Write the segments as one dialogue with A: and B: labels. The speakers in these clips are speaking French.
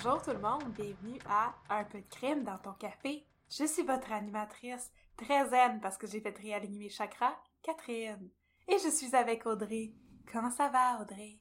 A: Bonjour tout le monde, bienvenue à Un peu de crime dans ton café. Je suis votre animatrice, très zen parce que j'ai fait réaligner mes chakras, Catherine. Et je suis avec Audrey. Comment ça va, Audrey?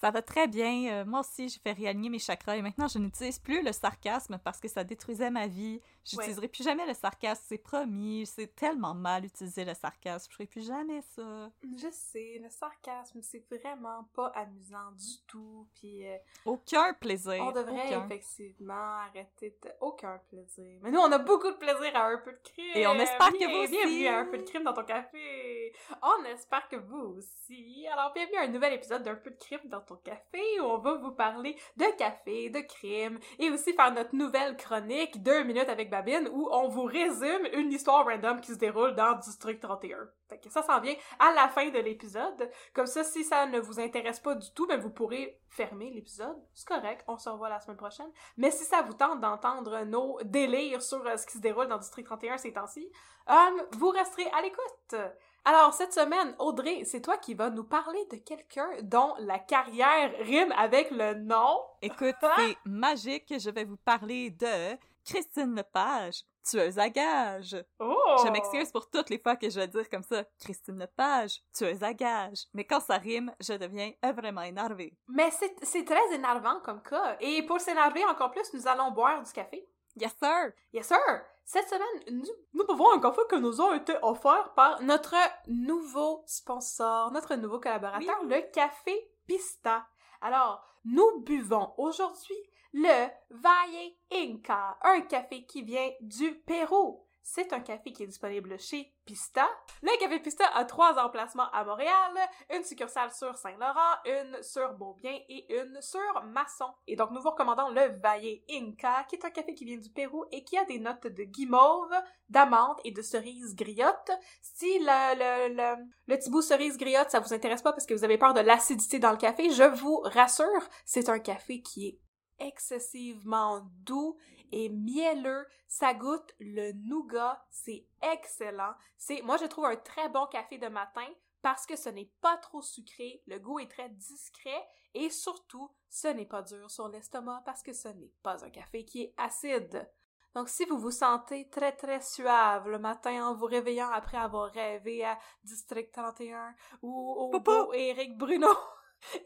B: Ça va très bien. Euh, moi aussi, j'ai fait réaligner mes chakras et maintenant, je n'utilise plus le sarcasme parce que ça détruisait ma vie. J'utiliserai plus jamais le sarcasme, c'est promis. C'est tellement mal utiliser le sarcasme. Je ferai plus jamais ça.
A: Je sais, le sarcasme, c'est vraiment pas amusant du tout. Puis. euh,
B: Aucun plaisir.
A: on devrait
B: Aucun.
A: effectivement arrêter de. Aucun plaisir. Mais nous, on a beaucoup de plaisir à un peu de crime.
B: Et on espère que
A: Bien-
B: vous aussi.
A: Bienvenue à un peu de crime dans ton café. On espère que vous aussi. Alors, bienvenue à un nouvel épisode d'un peu de crime dans ton café où on va vous parler de café, de crime et aussi faire notre nouvelle chronique deux minutes avec Babine où on vous résume une histoire random qui se déroule dans District 31. Fait que ça s'en vient à la fin de l'épisode. Comme ça, si ça ne vous intéresse pas du tout, ben vous pourrez fermer l'épisode. C'est correct, on se revoit la semaine prochaine. Mais si ça vous tente d'entendre nos délires sur euh, ce qui se déroule dans District 31 ces temps-ci, euh, vous resterez à l'écoute. Alors, cette semaine, Audrey, c'est toi qui vas nous parler de quelqu'un dont la carrière rime avec le nom.
B: Écoute, c'est magique. Je vais vous parler de Christine Lepage, tueuse à gages.
A: Oh!
B: Je m'excuse pour toutes les fois que je vais dire comme ça, Christine Lepage, tueuse à gages. Mais quand ça rime, je deviens vraiment énervée.
A: Mais c'est très énervant comme cas. Et pour s'énerver encore plus, nous allons boire du café.
B: Yes, sir!
A: Yes, sir! Cette semaine, nous, nous buvons un café que nous a été offert par notre nouveau sponsor, notre nouveau collaborateur,
B: Oui.
A: le Café Pista. Alors, nous buvons aujourd'hui le Valle Inca, un café qui vient du Pérou. C'est un café qui est disponible chez Pista. Le Café Pista a trois emplacements à Montréal, une succursale sur Saint-Laurent, une sur Beaubien et une sur Masson. Et donc, nous vous recommandons le Valle Inca, qui est un café qui vient du Pérou et qui a des notes de guimauve, d'amande et de cerise griotte. Si le, le, le, petit bout cerise griotte, ça vous intéresse pas parce que vous avez peur de l'acidité dans le café, je vous rassure, c'est un café qui est excessivement doux et mielleux. Ça goûte le nougat. C'est excellent. C'est, moi, je trouve un très bon café de matin parce que ce n'est pas trop sucré, le goût est très discret et surtout, ce n'est pas dur sur l'estomac parce que ce n'est pas un café qui est acide. Donc, si vous vous sentez très très suave le matin en vous réveillant après avoir rêvé à District 31 ou au
B: Popo!
A: beau Éric Bruno,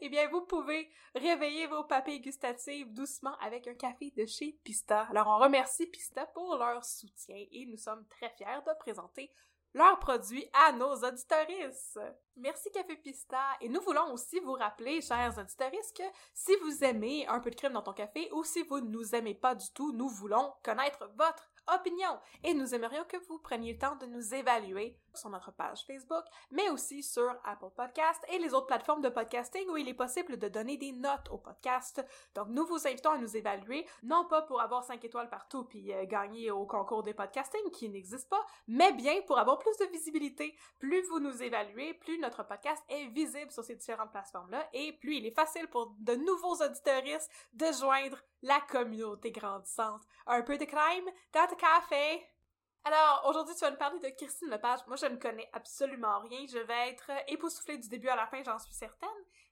A: eh bien, vous pouvez réveiller vos papilles gustatives doucement avec un café de chez Pista. Alors, on remercie Pista pour leur soutien et nous sommes très fiers de présenter leurs produits à nos auditoristes. Merci Café Pista. Et nous voulons aussi vous rappeler, chers auditoristes, que si vous aimez un peu de crème dans ton café ou si vous ne nous aimez pas du tout, nous voulons connaître votre opinion et nous aimerions que vous preniez le temps de nous évaluer sur notre page Facebook, mais aussi sur Apple Podcast et les autres plateformes de podcasting où il est possible de donner des notes au podcast. Donc nous vous invitons à nous évaluer, non pas pour avoir 5 étoiles partout puis euh, gagner au concours des podcasting qui n'existe pas, mais bien pour avoir plus de visibilité. Plus vous nous évaluez, plus notre podcast est visible sur ces différentes plateformes-là et plus il est facile pour de nouveaux auditeuristes de joindre la communauté grandissante. Un peu de crime dans le café! Alors, aujourd'hui, tu vas nous parler de Christine Lepage. Moi, je ne connais absolument rien. Je vais être époustouflée du début à la fin, j'en suis certaine.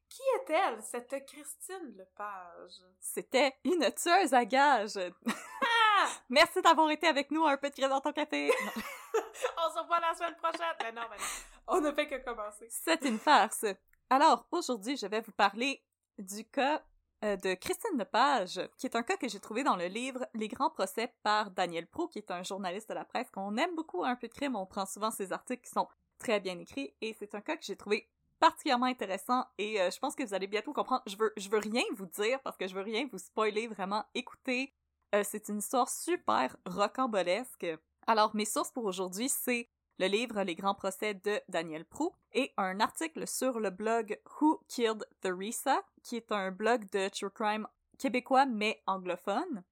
A: Qui est-elle, cette Christine Lepage?
B: C'était une tueuse à gages!
A: Ah!
B: Merci d'avoir été avec nous un peu de crème dans ton café!
A: On se revoit la semaine prochaine! Mais non, mais non. On ne fait que commencer.
B: C'est une farce. Alors, aujourd'hui, je vais vous parler du cas de Christine Lepage, qui est un cas que j'ai trouvé dans le livre Les grands procès par Daniel Pro, qui est un journaliste de la presse qu'on aime beaucoup un peu de crime. On prend souvent ses articles qui sont très bien écrits et c'est un cas que j'ai trouvé particulièrement intéressant et euh, je pense que vous allez bientôt comprendre. Je veux, je veux rien vous dire parce que je veux rien vous spoiler vraiment. Écoutez, euh, c'est une histoire super rocambolesque. Alors, mes sources pour aujourd'hui, c'est le livre Les grands procès de Daniel Prou et un article sur le blog Who Killed Theresa, qui est un blog de true crime québécois mais anglophone.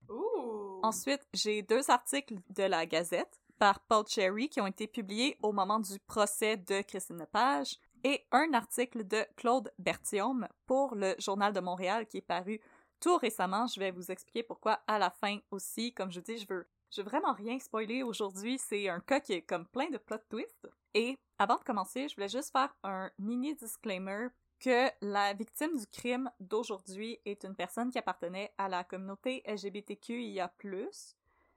B: Ensuite, j'ai deux articles de la Gazette par Paul Cherry qui ont été publiés au moment du procès de Christine Lepage et un article de Claude Bertium pour le Journal de Montréal qui est paru tout récemment. Je vais vous expliquer pourquoi à la fin aussi. Comme je dis, je veux, je veux vraiment rien spoiler aujourd'hui. C'est un cas qui est comme plein de plot twists. Et avant de commencer, je voulais juste faire un mini disclaimer que la victime du crime d'aujourd'hui est une personne qui appartenait à la communauté LGBTQIA+.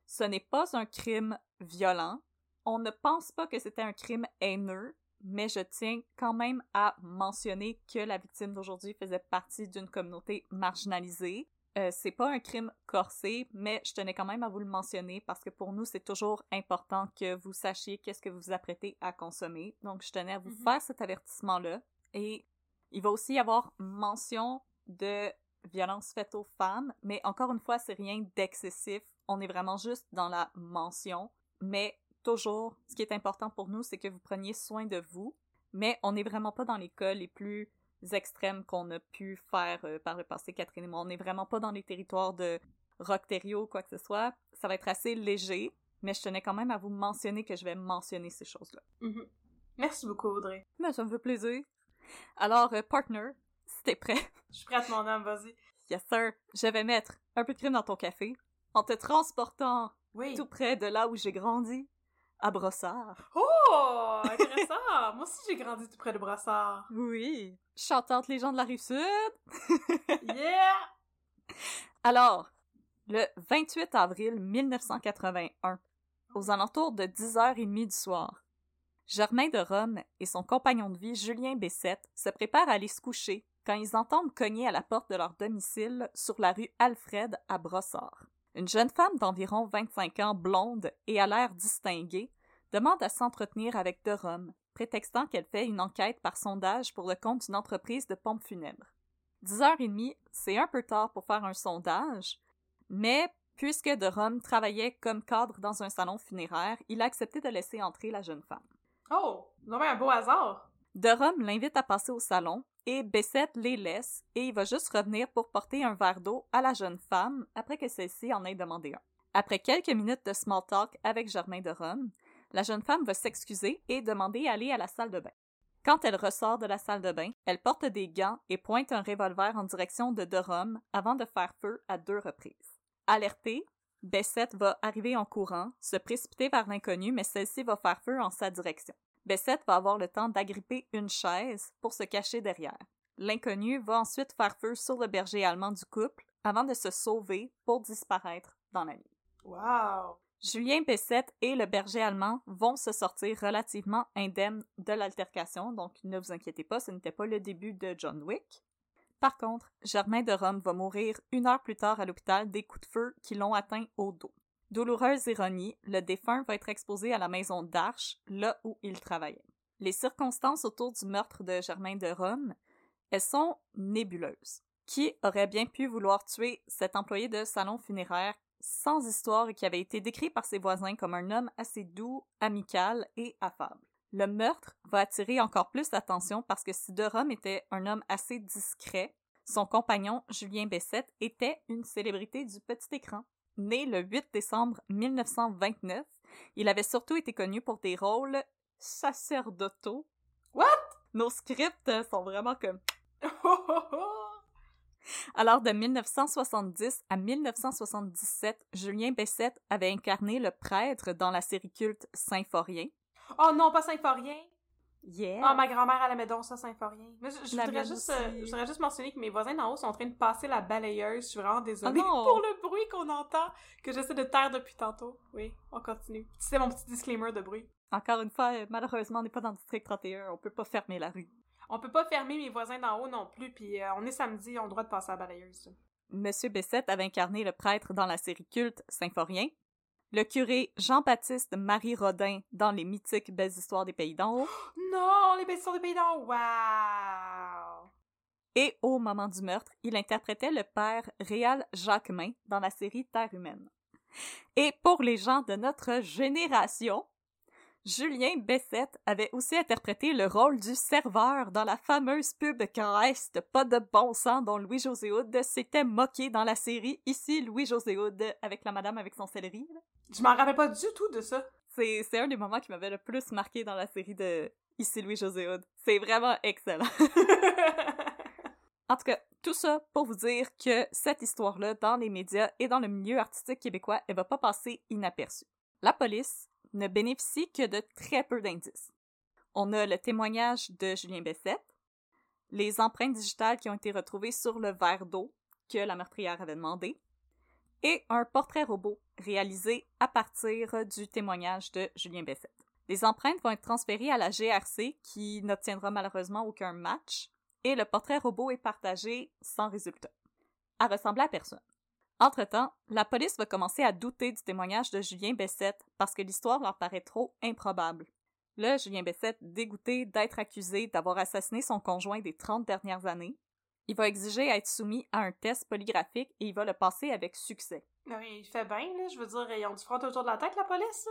B: Ce n'est pas un crime violent. On ne pense pas que c'était un crime haineux, mais je tiens quand même à mentionner que la victime d'aujourd'hui faisait partie d'une communauté marginalisée. Euh, c'est pas un crime corsé, mais je tenais quand même à vous le mentionner parce que pour nous, c'est toujours important que vous sachiez qu'est-ce que vous vous apprêtez à consommer. Donc, je tenais à vous
A: Mhm.
B: faire cet avertissement-là. Et il va aussi y avoir mention de violence faite aux femmes, mais encore une fois, c'est rien d'excessif. On est vraiment juste dans la mention. Mais toujours, ce qui est important pour nous, c'est que vous preniez soin de vous. Mais on n'est vraiment pas dans les cas les plus extrêmes qu'on a pu faire euh, par le passé, Catherine et moi. On n'est vraiment pas dans les territoires de Rockterio ou quoi que ce soit. Ça va être assez léger, mais je tenais quand même à vous mentionner que je vais mentionner ces choses-là.
A: Mhm. Merci beaucoup, Audrey.
B: Mais ça me fait plaisir. Alors, euh, partner, si t'es prêt,
A: Je suis prête, mon homme, vas-y.
B: yes sir, je vais mettre un peu de crème dans ton café en te transportant
A: Oui.
B: tout près de là où j'ai grandi, à Brossard.
A: Oh! Intéressant! Moi aussi, j'ai grandi tout près de Brassard.
B: Oui. Chantante les gens de la rive sud.
A: Yeah!
B: Alors, le 28 avril 1981, aux alentours de 10h30 du soir, Germain de Rome et son compagnon de vie Julien Bessette se préparent à aller se coucher quand ils entendent cogner à la porte de leur domicile sur la rue Alfred à Brossard. Une jeune femme d'environ 25 ans, blonde et à l'air distinguée, demande à s'entretenir avec de prétextant qu'elle fait une enquête par sondage pour le compte d'une entreprise de pompes funèbres. 10h30, c'est un peu tard pour faire un sondage, mais puisque de travaillait comme cadre dans un salon funéraire, il a accepté de laisser entrer la jeune femme.
A: Oh! Non, mais un beau hasard!
B: De Rome l'invite à passer au salon et Bessette les laisse et il va juste revenir pour porter un verre d'eau à la jeune femme après que celle-ci en ait demandé un. Après quelques minutes de small talk avec Germain de Rome, la jeune femme va s'excuser et demander à aller à la salle de bain. Quand elle ressort de la salle de bain, elle porte des gants et pointe un revolver en direction de De avant de faire feu à deux reprises. Alertée, Bessette va arriver en courant, se précipiter vers l'inconnu, mais celle-ci va faire feu en sa direction. Bessette va avoir le temps d'agripper une chaise pour se cacher derrière. L'inconnu va ensuite faire feu sur le berger allemand du couple avant de se sauver pour disparaître dans la nuit.
A: Wow!
B: Julien Bessette et le berger allemand vont se sortir relativement indemnes de l'altercation, donc ne vous inquiétez pas, ce n'était pas le début de John Wick. Par contre, Germain de Rome va mourir une heure plus tard à l'hôpital des coups de feu qui l'ont atteint au dos. Douloureuse ironie, le défunt va être exposé à la maison d'Arche, là où il travaillait. Les circonstances autour du meurtre de Germain de Rome, elles sont nébuleuses. Qui aurait bien pu vouloir tuer cet employé de salon funéraire sans histoire et qui avait été décrit par ses voisins comme un homme assez doux, amical et affable? Le meurtre va attirer encore plus l'attention parce que si de Rome était un homme assez discret, son compagnon Julien Bessette était une célébrité du petit écran. Né le 8 décembre 1929, il avait surtout été connu pour des rôles sacerdotaux.
A: What?
B: Nos scripts sont vraiment comme... Alors, de 1970 à 1977, Julien Bessette avait incarné le prêtre dans la série culte Symphorien.
A: oh non, pas Symphorien!
B: Yeah!
A: Ah, ma grand-mère, elle aimait donc ça, Symphorien. Mais je, voudrais juste, euh, je voudrais juste mentionner que mes voisins d'en haut sont en train de passer la balayeuse. Je suis vraiment désolée
B: Oh
A: pour le bruit qu'on entend, que j'essaie de taire depuis tantôt. Oui, on continue. C'était mon petit disclaimer de bruit.
B: Encore une fois, malheureusement, on n'est pas dans le district 31, on peut pas fermer la rue.
A: On peut pas fermer mes voisins d'en haut non plus, puis euh, on est samedi, on a le droit de passer la balayeuse.
B: Monsieur Bessette avait incarné le prêtre dans la série culte Symphorien, le curé Jean-Baptiste Marie Rodin dans les mythiques Belles histoires des pays d'en haut,
A: Non, les bêtises des pays d'en haut! Wow!
B: et au moment du meurtre, il interprétait le père Réal Jacquemin dans la série Terre humaine. Et pour les gens de notre génération, Julien Bessette avait aussi interprété le rôle du serveur dans la fameuse pub Crest pas de bon sens dont Louis-José Hood s'était moqué dans la série Ici Louis-José Hood avec la madame avec son céleri. là.
A: Je m'en rappelle pas du tout de ça.
B: C'est, c'est un des moments qui m'avait le plus marqué dans la série de Ici Louis-José Hood. C'est vraiment excellent. En tout cas, tout ça pour vous dire que cette histoire-là, dans les médias et dans le milieu artistique québécois, elle va pas passer inaperçue. La police ne bénéficie que de très peu d'indices. On a le témoignage de Julien Bessette, les empreintes digitales qui ont été retrouvées sur le verre d'eau que la meurtrière avait demandé, et un portrait robot réalisé à partir du témoignage de Julien Bessette. Les empreintes vont être transférées à la GRC qui n'obtiendra malheureusement aucun match, et le portrait robot est partagé sans résultat. À ressembler à personne. Entre-temps, la police va commencer à douter du témoignage de Julien Bessette parce que l'histoire leur paraît trop improbable. Là, Julien Bessette, dégoûté d'être accusé d'avoir assassiné son conjoint des 30 dernières années, il va exiger à être soumis à un test polygraphique et il va le passer avec succès.
A: Oui, il fait bien, là. Je veux dire, ils ont du front autour de la tête, la police.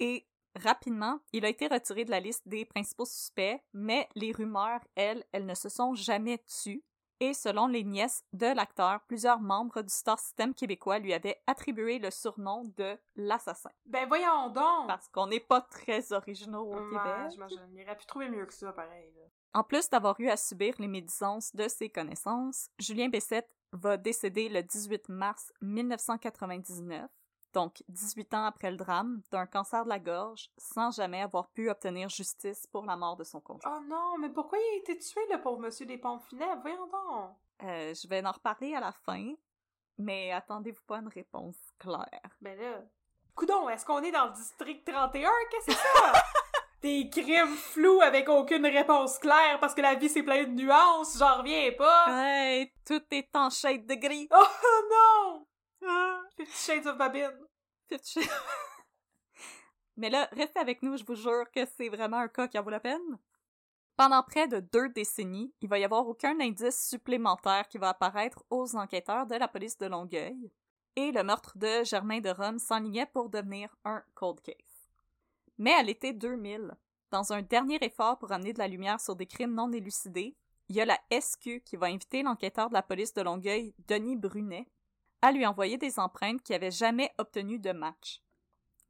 B: Et rapidement, il a été retiré de la liste des principaux suspects, mais les rumeurs, elles, elles ne se sont jamais tues. Et selon les nièces de l'acteur, plusieurs membres du Star System québécois lui avaient attribué le surnom de l'assassin.
A: Ben voyons donc!
B: Parce qu'on n'est pas très originaux au
A: Ouais,
B: Québec.
A: j'imagine. Il aurait pu trouver mieux que ça, pareil, là.
B: En plus d'avoir eu à subir les médisances de ses connaissances, Julien Bessette va décéder le 18 mars 1999, donc 18 ans après le drame, d'un cancer de la gorge, sans jamais avoir pu obtenir justice pour la mort de son conjoint.
A: Oh non, mais pourquoi il a été tué, le pauvre monsieur des pompes funèbres? Voyons donc!
B: Euh, je vais en reparler à la fin, mais attendez-vous pas une réponse claire.
A: Ben là... Coudon, est-ce qu'on est dans le district 31? Qu'est-ce que c'est ça? Des crimes flous avec aucune réponse claire parce que la vie c'est plein de nuances, j'en reviens pas!
B: Hey, tout est en shade de gris!
A: Oh non!
B: Ah,
A: Fifty Shades of Babine.
B: Fifty Shades- Mais là, restez avec nous, je vous jure que c'est vraiment un cas qui en vaut la peine. Pendant près de deux décennies, il va y avoir aucun indice supplémentaire qui va apparaître aux enquêteurs de la police de Longueuil, et le meurtre de Germain de Rome s'enlignait pour devenir un cold case. Mais à l'été 2000, dans un dernier effort pour amener de la lumière sur des crimes non élucidés, il y a la SQ qui va inviter l'enquêteur de la police de Longueuil, Denis Brunet, à lui envoyer des empreintes qui n'avaient jamais obtenu de match.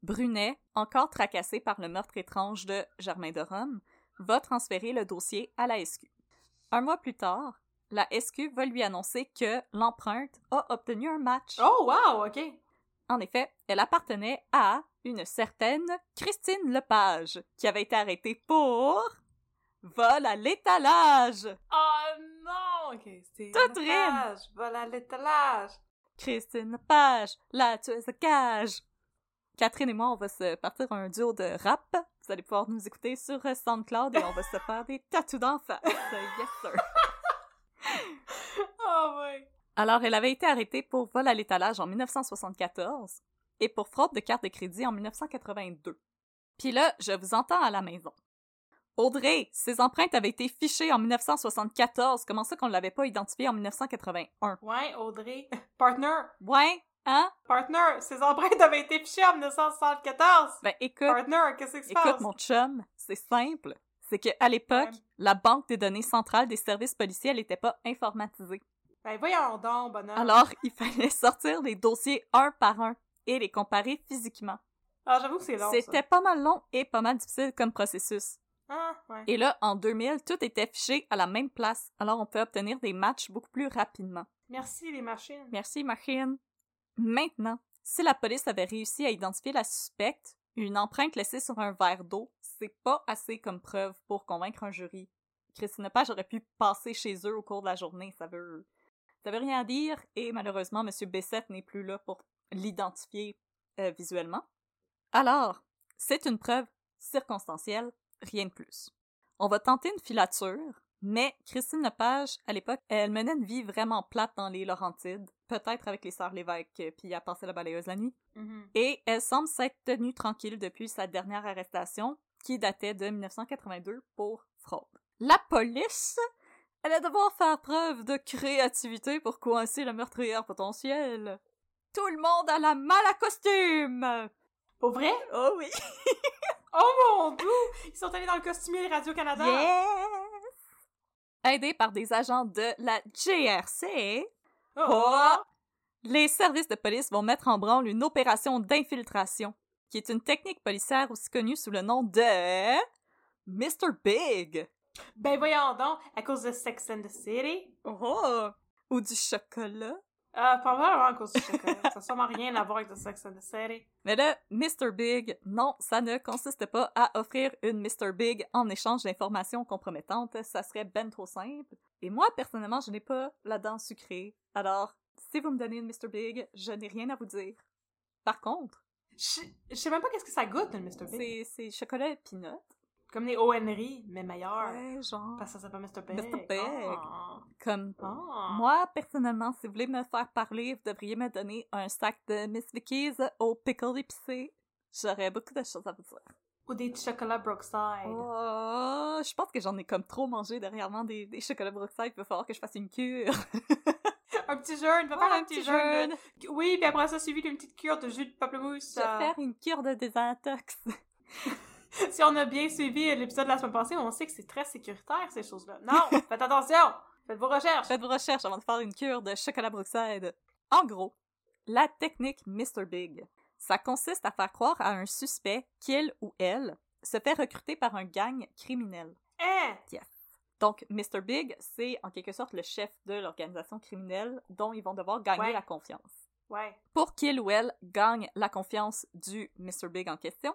B: Brunet, encore tracassé par le meurtre étrange de Germain de Rome, va transférer le dossier à la SQ. Un mois plus tard, la SQ va lui annoncer que l'empreinte a obtenu un match.
A: Oh wow, ok.
B: En effet, elle appartenait à une certaine Christine Lepage, qui avait été arrêtée pour vol à l'étalage.
A: Oh non! Ok, c'est
B: Tout
A: une
B: rime.
A: page. Voilà l'étalage.
B: Christine Lepage, la tueuse de cage. Catherine et moi, on va se partir un duo de rap. Vous allez pouvoir nous écouter sur SoundCloud et on va se faire des tatous d'en face. Yes, sir.
A: Oh ouais.
B: Alors, elle avait été arrêtée pour vol à l'étalage en 1974 et pour fraude de carte de crédit en 1982. Puis là, je vous entends à la maison. Audrey, ces empreintes avaient été fichées en 1974. Comment ça qu'on ne l'avait pas identifiée en 1981?
A: Ouais, Audrey. Partner.
B: Ouais, hein?
A: Partner. Ces empreintes avaient été fichées en 1974.
B: Ben écoute,
A: Partner, qu'est-ce qui se
B: écoute
A: passe?
B: mon chum, c'est simple. C'est qu'à l'époque, la banque des données centrales des services policiers, elle n'était pas informatisée.
A: Ben voyons donc, bonhomme.
B: Alors, il fallait sortir les dossiers un par un et les comparer physiquement.
A: Ah, j'avoue que c'est long.
B: C'était pas mal long et pas mal difficile comme processus.
A: Ah, ouais.
B: Et là, en 2000, tout était fiché à la même place, alors on peut obtenir des matchs beaucoup plus rapidement.
A: Merci, les machines.
B: Merci, machine. Maintenant, si la police avait réussi à identifier la suspecte, une empreinte laissée sur un verre d'eau, c'est pas assez comme preuve pour convaincre un jury. Christine Page aurait pu passer chez eux au cours de la journée, ça veut, ça veut rien dire, et malheureusement, M. Bessette n'est plus là pour l'identifier euh, visuellement. Alors, c'est une preuve circonstancielle, rien de plus. On va tenter une filature, mais Christine Lepage, à l'époque, elle menait une vie vraiment plate dans les Laurentides, peut-être avec les sœurs Lévesque, euh, puis à passer la balayeuse la nuit.
A: Mhm.
B: Et elle semble s'être tenue tranquille depuis sa dernière arrestation, qui datait de 1982 pour fraude. La police, elle va devoir faire preuve de créativité pour coincer la meurtrière potentielle. Tout le monde a la malle à costume!
A: Pour vrai?
B: Oh oui!
A: Oh mon dieu! Ils sont allés dans le costumier de Radio-Canada.
B: Yes! Aidés par des agents de la GRC,
A: Oh!
B: les services de police vont mettre en branle une opération d'infiltration, qui est une technique policière aussi connue sous le nom de Mr. Big.
A: Ben voyons donc, à cause de Sex and the City.
B: Oh! Ou du chocolat.
A: Ah, pas vraiment à cause du chocolat. ça n'a sûrement rien à voir avec The Sex and the City.
B: Mais là, Mr. Big, non, ça ne consiste pas à offrir une Mr. Big en échange d'informations compromettantes. Ça serait ben trop simple. Et moi, personnellement, je n'ai pas la dent sucrée. Alors, si vous me donnez une Mr. Big, je n'ai rien à vous dire. Par contre,
A: Je je sais même pas qu'est-ce que ça goûte, le Mr. Big.
B: c'est c'est chocolat et peanut.
A: Comme les ONRI, mais meilleurs.
B: Ouais, genre.
A: Parce que ça s'appelle Mr. Big.
B: Mr. Big.
A: Ah.
B: Comme
A: Ah.
B: moi, personnellement, si vous voulez me faire parler, vous devriez me donner un sac de Miss Vicky's au pickle épicé. J'aurais beaucoup de choses à vous dire.
A: Ou des chocolats Brookside.
B: Oh, je pense que j'en ai comme trop mangé dernièrement des, des chocolats Brookside. Il va falloir que je fasse une cure.
A: Un petit jeûne, va faire
B: Ouais,
A: un petit jeûne.
B: jeûne.
A: Oui, puis après ça, suivi d'une petite cure de jus de pamplemousse.
B: Je vais
A: euh,
B: faire une cure de désintox.
A: Si on a bien suivi l'épisode de la semaine passée, on sait que c'est très sécuritaire, ces choses-là. Non, faites attention! Faites vos recherches!
B: Faites vos recherches avant de faire une cure de chocolat Brookside. En gros, la technique Mr. Big, ça consiste à faire croire à un suspect qu'il ou elle se fait recruter par un gang criminel.
A: Hein?
B: Donc, Mr. Big, c'est en quelque sorte le chef de l'organisation criminelle dont ils vont devoir gagner
A: Ouais.
B: la confiance.
A: Ouais.
B: Pour qu'il ou elle gagne la confiance du Mr. Big en question,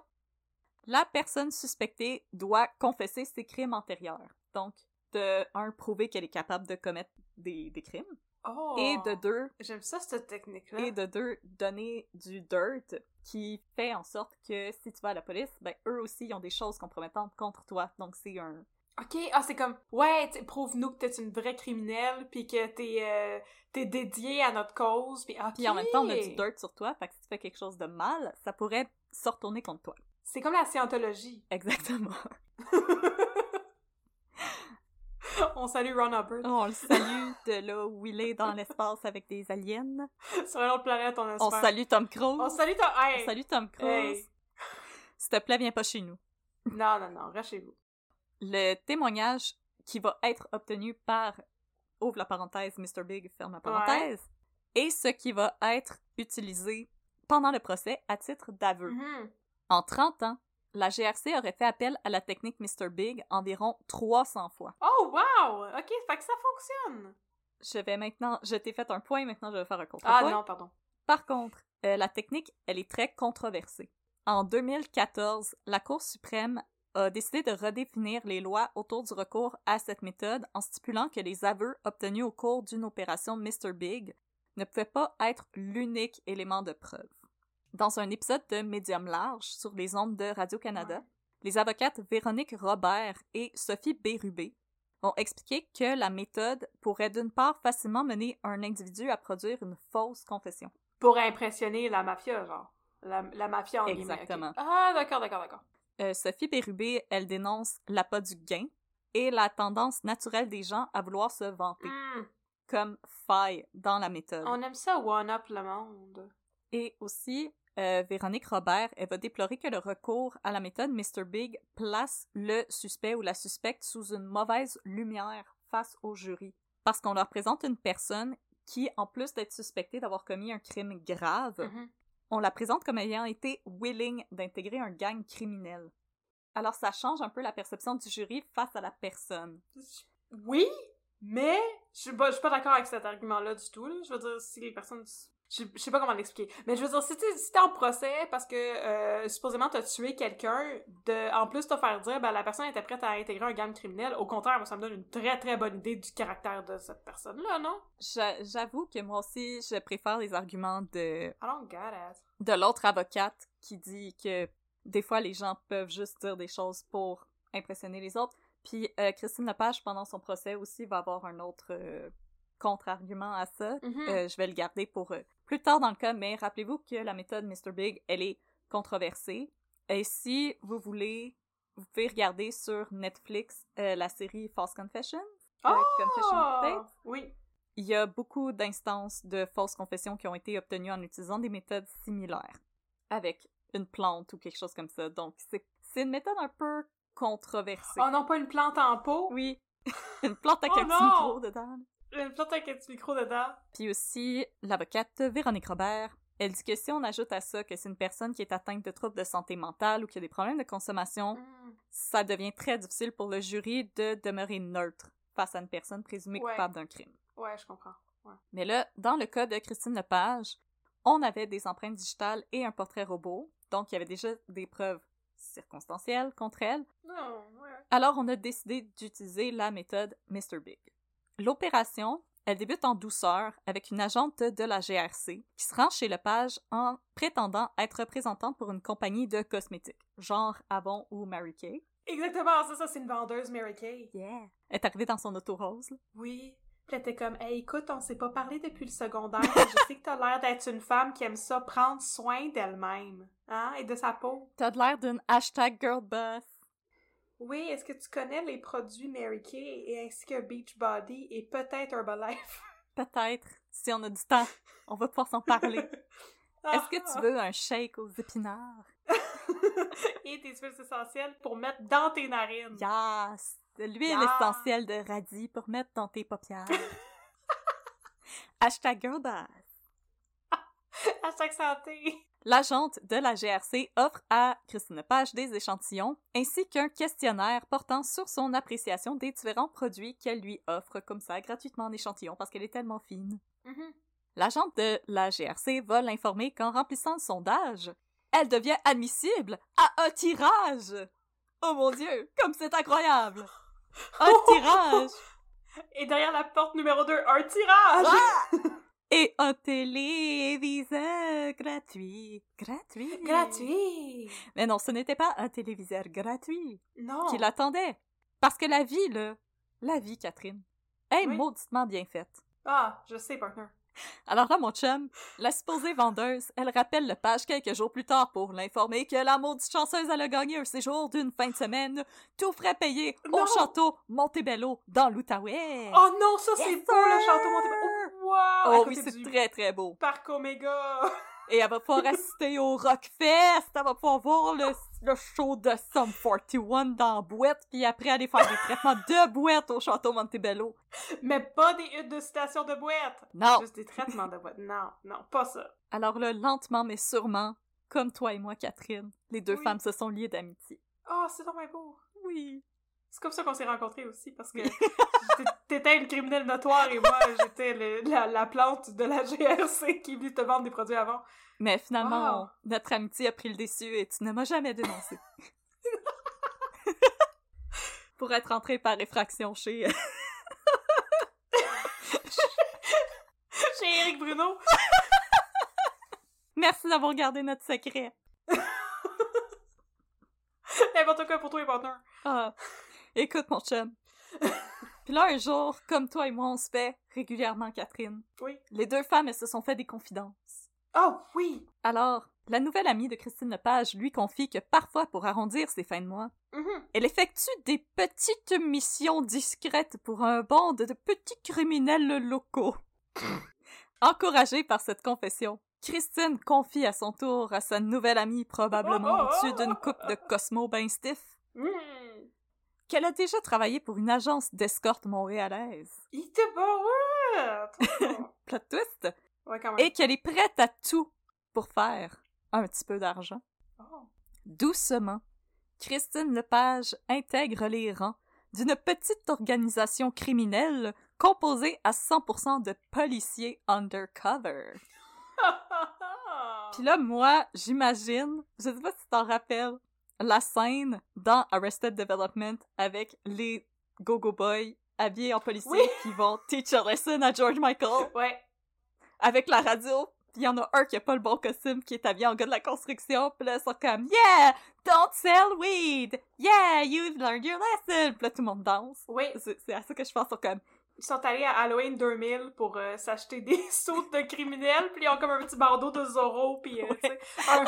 B: la personne suspectée doit confesser ses crimes antérieurs. Donc, de un, prouver qu'elle est capable de commettre des, des crimes,
A: Oh!
B: et de deux,
A: J'aime ça, cette technique-là.
B: et de deux, donner du dirt qui fait en sorte que si tu vas à la police, ben eux aussi ils ont des choses compromettantes contre toi. Donc c'est un
A: Ok, ah, c'est comme, ouais, prouve-nous que t'es une vraie criminelle, puis que t'es euh, t'es dédié à notre cause, puis
B: puis en même temps on a du dirt sur toi, fait que si tu fais quelque chose de mal, ça pourrait se retourner contre toi.
A: C'est comme la scientologie.
B: Exactement.
A: On salue Ron Hubbard.
B: On le salue de là où il est dans l'espace avec des aliens.
A: Sur une autre planète, on espère.
B: On salue Tom Cruise.
A: On salue ton... Hey!
B: On salue Tom Cruise.
A: Hey.
B: S'il te plaît, viens pas chez nous.
A: Non, non, non, reste chez vous.
B: Le témoignage qui va être obtenu par, ouvre la parenthèse, Mr. Big, ferme la parenthèse, et ce qui va être utilisé pendant le procès à titre d'aveu.
A: Mhm.
B: En 30 ans, la GRC aurait fait appel à la technique Mr. Big environ 300 fois.
A: Oh, wow! Ok, fait que ça fonctionne.
B: Je vais maintenant, je t'ai fait un point, maintenant je vais faire un
A: Ah
B: contrepoint.
A: non, pardon.
B: Par contre, euh, la technique, elle est très controversée. En 2014, la Cour suprême a décidé de redéfinir les lois autour du recours à cette méthode en stipulant que les aveux obtenus au cours d'une opération Mr. Big ne pouvaient pas être l'unique élément de preuve. Dans un épisode de Médium large sur les ondes de Radio-Canada,
A: Ouais.
B: les avocates Véronique Robert et Sophie Bérubé ont expliqué que la méthode pourrait d'une part facilement mener un individu à produire une fausse confession.
A: Pour impressionner la mafia, genre. La, la mafia, en.
B: Exactement.
A: Ah, d'accord, d'accord, d'accord.
B: Euh, Sophie Bérubé, elle dénonce l'appât du gain et la tendance naturelle des gens à vouloir se vanter,
A: Hmm,
B: comme faille dans la méthode.
A: On aime ça one-up le monde.
B: Et aussi, euh, Véronique Robert, elle va déplorer que le recours à la méthode Mr. Big place le suspect ou la suspecte sous une mauvaise lumière face au jury. Parce qu'on leur présente une personne qui, en plus d'être suspectée d'avoir commis un crime grave,
A: Mhm.
B: on la présente comme ayant été willing d'intégrer un gang criminel. Alors ça change un peu la perception du jury face à la personne.
A: Oui, mais je suis pas, je suis pas d'accord avec cet argument-là du tout. là. Je veux dire, si les personnes... Je, je sais pas comment l'expliquer. Mais je veux dire, si t'es si t'es en procès parce que euh, supposément t'as tué quelqu'un, de en plus te faire dire ben la personne était prête à intégrer un gang criminel, au contraire, moi ça me donne une très très bonne idée du caractère de cette personne-là, non?
B: J'a- J'avoue que moi aussi, je préfère les arguments de,
A: I don't get it.
B: de l'autre avocate qui dit que des fois les gens peuvent juste dire des choses pour impressionner les autres. Puis euh, Christine Lepage, pendant son procès aussi, va avoir un autre euh, contre-argument à ça.
A: Mhm.
B: Euh, je vais le garder pour euh, plus tard dans le cas, mais rappelez-vous que la méthode Mr. Big, elle est controversée. Et si vous voulez, vous pouvez regarder sur Netflix euh, la série False Confession. euh, Confession Tape.
A: Oui.
B: Il y a beaucoup d'instances de fausses confessions qui ont été obtenues en utilisant des méthodes similaires, avec une plante ou quelque chose comme ça. Donc, c'est une méthode un peu controversée.
A: Oh non, pas une plante en pot?
B: Oui, une plante avec
A: Oh
B: dedans.
A: Petit micro dedans.
B: Puis aussi, l'avocate Véronique Robert, elle dit que si on ajoute à ça que c'est une personne qui est atteinte de troubles de santé mentale ou qui a des problèmes de consommation,
A: Mm.
B: ça devient très difficile pour le jury de demeurer neutre face à une personne présumée
A: Ouais.
B: coupable d'un crime.
A: Ouais, je comprends. Ouais.
B: Mais là, dans le cas de Christine Lepage, on avait des empreintes digitales et un portrait robot, donc il y avait déjà des preuves circonstancielles contre elle.
A: Non, ouais.
B: Alors on a décidé d'utiliser la méthode Mr. Big. L'opération, elle débute en douceur avec une agente de la GRC qui se rend chez Lepage en prétendant être représentante pour une compagnie de cosmétiques, genre Avon ou Mary Kay.
A: Exactement, c'est ça, c'est une vendeuse Mary Kay.
B: Yeah! Elle est arrivée dans son auto rose. là.
A: Oui. Puis elle était comme, hey, écoute, on s'est pas parlé depuis le secondaire. Je sais que t'as l'air d'être une femme qui aime ça prendre soin d'elle-même. Hein? Et de sa peau.
B: T'as de l'air d'une hashtag girl boss.
A: Oui, est-ce que tu connais les produits Mary Kay et ainsi que Beachbody et peut-être Herbalife?
B: Peut-être, si on a du temps, on va pouvoir s'en parler. Est-ce que tu veux un shake aux épinards?
A: et tes huiles essentielles pour mettre dans tes narines.
B: Yes! De l'huile essentielle de radis pour mettre dans tes paupières. Hashtag.
A: Hashtag santé.
B: L'agente de la GRC offre à Christine Lepage des échantillons ainsi qu'un questionnaire portant sur son appréciation des différents produits qu'elle lui offre comme ça gratuitement en échantillon parce qu'elle est tellement fine.
A: Mhm.
B: L'agente de la GRC va l'informer qu'en remplissant le sondage, elle devient admissible à un tirage. Oh mon dieu, comme c'est incroyable! Un tirage
A: Et derrière la porte numéro 2, un tirage!
B: et un téléviseur gratuit. Gratuit.
A: Gratuit!
B: Mais non, ce n'était pas un téléviseur gratuit
A: Non!
B: qui l'attendait. Parce que la vie, là, la vie, Catherine, est
A: Oui.
B: mauditement bien faite.
A: Ah, je sais, partner.
B: Alors là, mon chum, la supposée vendeuse, elle rappelle le page quelques jours plus tard pour l'informer que la maudite chanceuse elle a gagné un séjour d'une fin de semaine, tout frais payé
A: Non!
B: au château Montebello dans l'Outaouais.
A: Oh non, ça c'est le château Montebello! Oh, wow!
B: Oh oui, c'est
A: du
B: très très beau.
A: Parc Omega!
B: Et elle va pouvoir assister au Rockfest, elle va pouvoir voir le, le show de Sum 41 dans boîte, puis après aller faire des traitements de boîte au château Montebello.
A: Mais pas des huttes de station de boîte!
B: Non.
A: Juste des traitements de boîte. Non, non, pas ça.
B: Alors là, lentement mais sûrement, comme toi et moi, Catherine, les deux
A: Oui.
B: femmes se sont liées d'amitié.
A: Oh, c'est vraiment beau!
B: Oui.
A: C'est comme ça qu'on s'est rencontrés aussi, parce que t'é- t'étais une criminelle notoire et moi, j'étais la, la plante de la GRC qui vit te vendre des produits avant.
B: Mais finalement,
A: Wow.
B: notre amitié a pris le dessus et tu ne m'as jamais dénoncé. Pour être entré par effraction chez...
A: Chez Eric Bruno!
B: Merci d'avoir gardé notre secret.
A: N'importe quoi pour toi et partner.
B: Ah, écoute mon chum. Puis là, un jour, comme toi et moi, on se fait régulièrement, Catherine.
A: Oui.
B: Les deux femmes, elles se sont fait des confidences.
A: Oh, oui!
B: Alors, la nouvelle amie de Christine Lepage lui confie que parfois, pour arrondir ses fins de mois,
A: Mhm.
B: elle effectue des petites missions discrètes pour un bande de petits criminels locaux. Encouragée par cette confession, Christine confie à son tour à sa nouvelle amie, probablement au-dessus d'une coupe de Cosmo ben stiff,
A: Mm.
B: Qu'elle a déjà travaillé pour une agence d'escorte montréalaise.
A: Il! Trop bon.
B: Plot twist!
A: Ouais, quand même.
B: Et qu'elle est prête à tout pour faire un petit peu d'argent.
A: Oh.
B: Doucement, Christine Lepage intègre les rangs d'une petite organisation criminelle composée à 100% de policiers undercover. Puis là, moi, j'imagine, je sais pas si tu t'en rappelles, la scène dans Arrested Development avec les Go-Go Boys habillés en policiers
A: Oui.
B: qui vont teach a lesson à George Michael
A: ouais.
B: avec la radio. Puis il y en a un qui a pas le bon costume, qui est habillé en gars de la construction. Puis là, ils sont comme « Yeah! Don't sell weed! Yeah! You've learned your lesson! » Puis là, tout le monde danse.
A: Oui.
B: C'est c'est à ça que je pense. Ils sont comme
A: Ils sont allés à Halloween 2000 pour euh, s'acheter des sautes de criminels, puis ils ont comme un petit bandeau de Zorro, puis euh, un,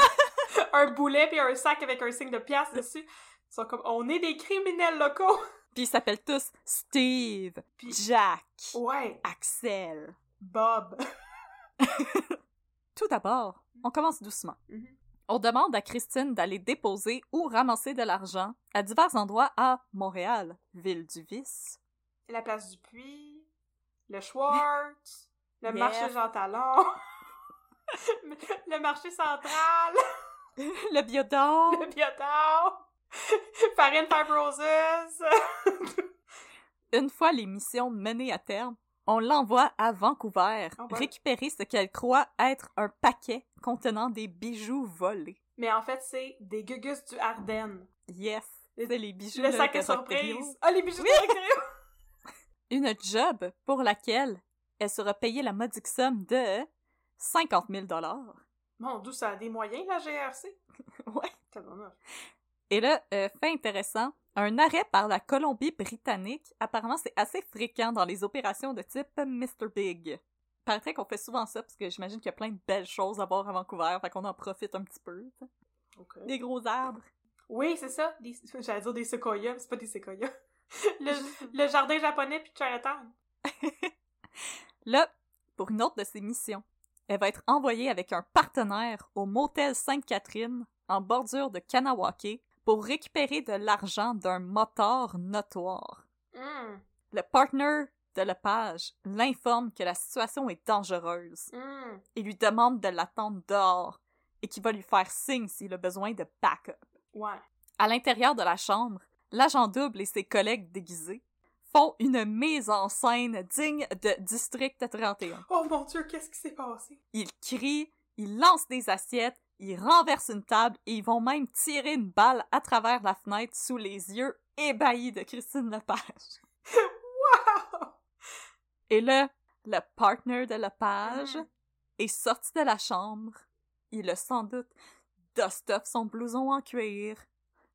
A: un boulet, puis un sac avec un signe de pièce dessus. Ils sont comme, on est des criminels locaux!
B: Puis ils s'appellent tous Steve,
A: Puis-
B: Jack,
A: Ouais,
B: Axel.
A: Bob.
B: Tout d'abord, on commence doucement.
A: Mhm.
B: On demande à Christine d'aller déposer ou ramasser de l'argent à divers endroits à Montréal, ville du vice.
A: La place du puits, le Schwartz, le marché Jean Talon, le marché central,
B: Le biodôme.
A: le biotard, Farine Five Roses.
B: Une fois les missions menées à terme, on l'envoie à Vancouver
A: Ah ouais.
B: récupérer ce qu'elle croit être un paquet contenant des bijoux volés.
A: Mais en fait, c'est des gugus du Ardennes.
B: Yes, c'est les bijoux
A: Le
B: là,
A: sac
B: de
A: à surprise. Ah, les bijoux
B: Oui.
A: de.
B: Une job pour laquelle elle sera payée la modique somme de 50 000
A: Mon Dieu, ça a des moyens, la GRC.
B: Ouais. Et là, euh, fait intéressant, un arrêt par la Colombie-Britannique, apparemment c'est assez fréquent dans les opérations de type Mr. Big. Paraîtrait qu'on fait souvent ça, parce que j'imagine qu'il y a plein de belles choses à voir à Vancouver, fait qu'on en profite un petit peu. Des gros arbres.
A: Oui, c'est ça. Des... J'allais dire des séquoias, mais c'est pas des séquoias. le, le jardin japonais puis Chinatown.
B: Là, pour une autre de ses missions, elle va être envoyée avec un partenaire au motel Sainte-Catherine, en bordure de Kanawake, pour récupérer de l'argent d'un moteur notoire.
A: Hum,
B: Le partner de Lepage l'informe que la situation est dangereuse
A: hum.
B: et lui demande de l'attendre dehors et qu'il va lui faire signe s'il a besoin de backup.
A: Ouais.
B: À l'intérieur de la chambre, l'agent double et ses collègues déguisés font une mise en scène digne de District 31.
A: Oh mon Dieu, qu'est-ce qui s'est passé?
B: Ils crient, ils lancent des assiettes, ils renversent une table et ils vont même tirer une balle à travers la fenêtre sous les yeux ébahis de Christine Lepage.
A: Wow!
B: Et là, le partner de Lepage
A: Mhm.
B: est sorti de la chambre. Il a sans doute dust off son blouson en cuir,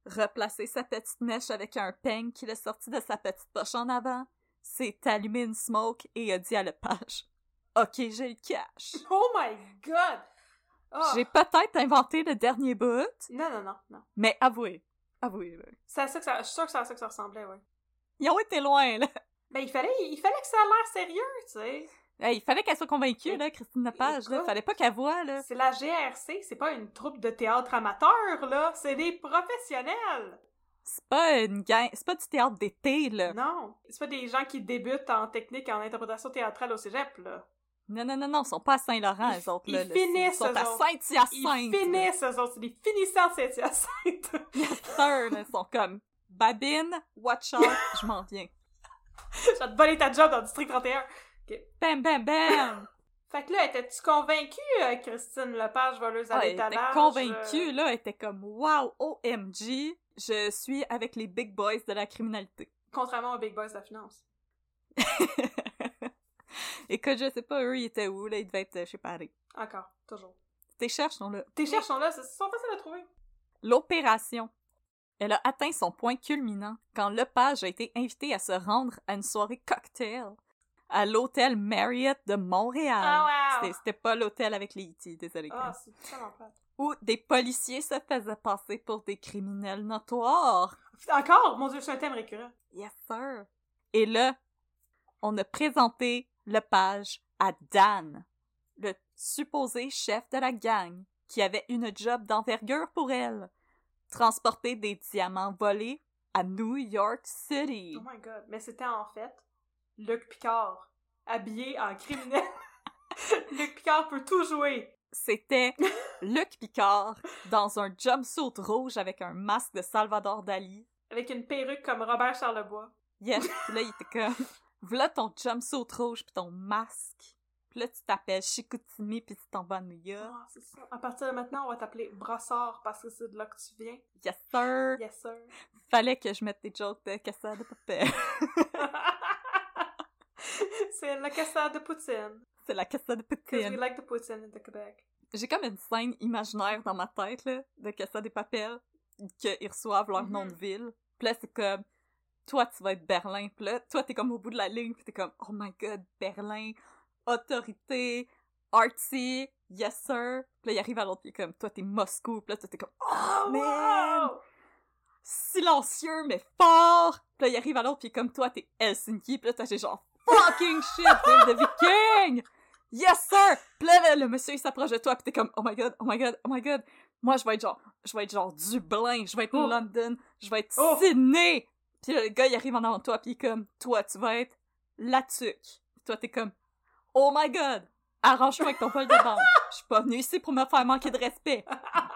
B: replacé sa petite mèche avec un peigne qu'il a sorti de sa petite poche en avant, s'est allumé une smoke et a dit à Lepage Ok, j'ai le cash.
A: Oh my god! Ah.
B: J'ai peut-être inventé le dernier bout,
A: Non, non, non, non.
B: mais avouez, avouez, là,
A: C'est à ça que ça... Je suis sûre que c'est à ça que ça ressemblait, ouais.
B: ils ont été loin, là.
A: Ben, il fallait, il fallait que ça a l'air sérieux, tu sais.
B: Hey, il fallait qu'elle soit convaincue, là, Christine Lepage, là.
A: Écoute.
B: Fallait pas qu'elle voie, là.
A: C'est la GRC, c'est pas une troupe de théâtre amateur, là. C'est des professionnels.
B: C'est pas une gang, c'est pas du théâtre d'été, là.
A: Non. C'est pas des gens qui débutent en technique et en interprétation théâtrale au cégep, là.
B: Non, non, non, non, ils sont pas à Saint-Laurent,
A: Ils-
B: les autres,
A: ils
B: là. là.
A: finissent,
B: Ils sont
A: eux
B: à. Saint-Hyacinthe.
A: Ils finissent, eux autres. C'est des finissants de Saint-Hyacinthe.
B: Sir, là, Ils sont comme, Babine, watch out, je m'en viens.
A: Je vais te voler ta job dans le District 31.
B: Bam, bam, bam!
A: Fait que là, étais-tu convaincue, euh, Christine Lepage, voleuse à
B: Ah, elle était
A: l'étalage?
B: convaincue, là, elle était comme, wow, OMG, je suis avec les big boys de la criminalité.
A: euh, Contrairement aux Big Boys de la finance.
B: Écoute, je sais pas, eux, ils étaient où, là, ils devaient être, euh, sais pas, allez.
A: Encore, toujours.
B: Tes cherches sont là.
A: Tes cherches sont là, c'est sont faciles à trouver.
B: L'opération. Elle a atteint son point culminant quand Lepage a été invité à se rendre à une soirée cocktail à l'hôtel Marriott de Montréal.
A: Ah, wow!
B: C'était- pas l'hôtel avec les E.T., désolé. Chris.
A: c'est.
B: Où des policiers se faisaient passer pour des criminels notoires.
A: Encore? Mon dieu, c'est un thème récurrent.
B: Yes, sir. Et là, on a présenté Lepage à Dan, le supposé chef de la gang, qui avait une job d'envergure pour elle. Transporter des diamants volés à New York City.
A: Oh my god. Mais c'était en fait Luc Picard, habillé en criminel. Luc Picard peut tout jouer.
B: C'était Luc Picard dans un jumpsuit rouge avec un masque de Salvador Dali.
A: Avec une perruque comme Robert Charlebois.
B: Yes, puis là, il était comme, voilà ton jumpsuit rouge puis ton masque. Puis là, tu t'appelles Chicoutimi puis tu t'en vas à New York.
A: Ah, c'est ça. À partir de maintenant, on va t'appeler Brassard parce que c'est de là que tu viens.
B: Yes, sir!
A: Yes, sir.
B: Fallait que je mette des jokes de cassade de.
A: c'est la cassade de Poutine.
B: C'est la cassade de
A: Because we
B: poutine.
A: like the Poutine in the Quebec.
B: J'ai comme une scène imaginaire dans ma tête, là, de cassade des papels, qu'ils reçoivent leur nom
A: Mhm.
B: de ville. Puis là, c'est comme, toi, tu vas être Berlin. Puis là, toi, t'es comme au bout de la ligne, puis t'es comme, oh my god, Berlin, autorité, artsy, yes sir. Puis là, il arrive à l'autre, puis il est comme, toi, t'es Moscou. Puis là, toi, t'es comme, oh man!
A: Wow!
B: Silencieux, mais fort! Puis là, il arrive à l'autre, puis comme, toi, t'es Helsinki. Puis là, t'as genre, fucking shit, ville de viking! Yes sir! Puis là, le, monsieur, il s'approche de toi, puis t'es comme, oh my god, oh my god, oh my god. Moi, je vais être genre, je vais être genre Dublin, je vais être
A: Oh.
B: London, je vais être
A: Oh.
B: Sydney! Puis le gars, il arrive en avant de toi, puis il est comme, toi, tu vas être la tuque. Toi, t'es comme, oh my god! Arrange-toi avec ton pôle de banque. Je suis pas venue ici pour me faire manquer de respect.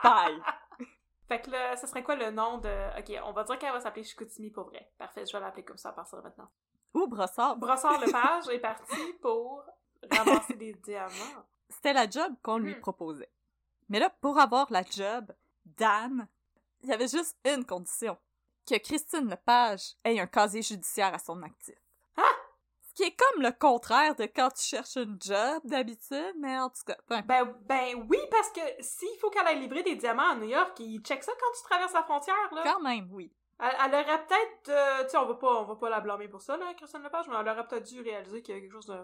B: Bye!
A: Fait que là, ce serait quoi le nom de... Ok, on va dire qu'elle va s'appeler Chicoutimi pour vrai. Parfait, je vais l'appeler comme ça à partir de maintenant.
B: Ou Brossard.
A: Brossard Lepage est parti pour ramasser des diamants.
B: C'était la job qu'on lui
A: Mhm.
B: proposait. Mais là, pour avoir la job, Dan, il y avait juste une condition. Que Christine Lepage ait un casier judiciaire à son actif.
A: Ah!
B: Ce qui est comme le contraire de quand tu cherches une job d'habitude, mais en tout cas.
A: Ben, ben oui, parce que s'il faut qu'elle aille livrer des diamants à New York, il check ça quand tu traverses la frontière, là.
B: quand même, oui.
A: Elle, elle aurait peut-être, euh, tu sais, on va pas, on va pas la blâmer pour ça, là, Christine Lepage, mais elle aurait peut-être dû réaliser qu'il y a quelque chose de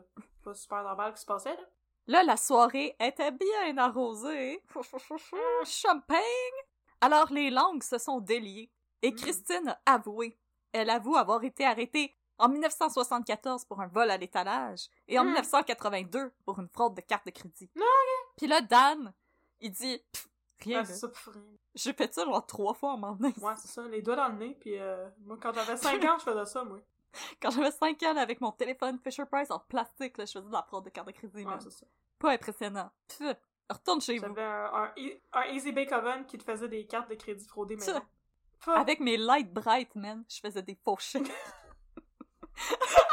A: pas super normal qui se passait, là.
B: Là, la soirée était bien arrosée. Champagne! Alors, les langues se sont déliées. Et
A: Mm.
B: Christine a avoué. Elle avoue avoir été arrêtée en 1974 pour un vol à l'étalage et en
A: Mm.
B: 1982 pour une fraude de carte de crédit.
A: Non,
B: Puis là, Dan, il dit Pff, Rien,
A: Ah, ça.
B: J'ai fait ça genre trois fois en m'en venant.
A: Ouais, c'est ça, les doigts dans le nez, puis euh, moi, quand j'avais 5 ans, je faisais ça, moi.
B: Quand j'avais 5 ans, là, avec mon téléphone Fisher Price en plastique, là, je faisais de la fraude de carte de crédit.
A: Ouais, c'est ça.
B: Pas impressionnant. Pff, retourne chez vous.
A: J'avais un, un, E- un Easy Bake Oven qui te faisait des cartes de crédit fraudées. Pff,
B: Avec mes light bright, man, je faisais des faux chèques.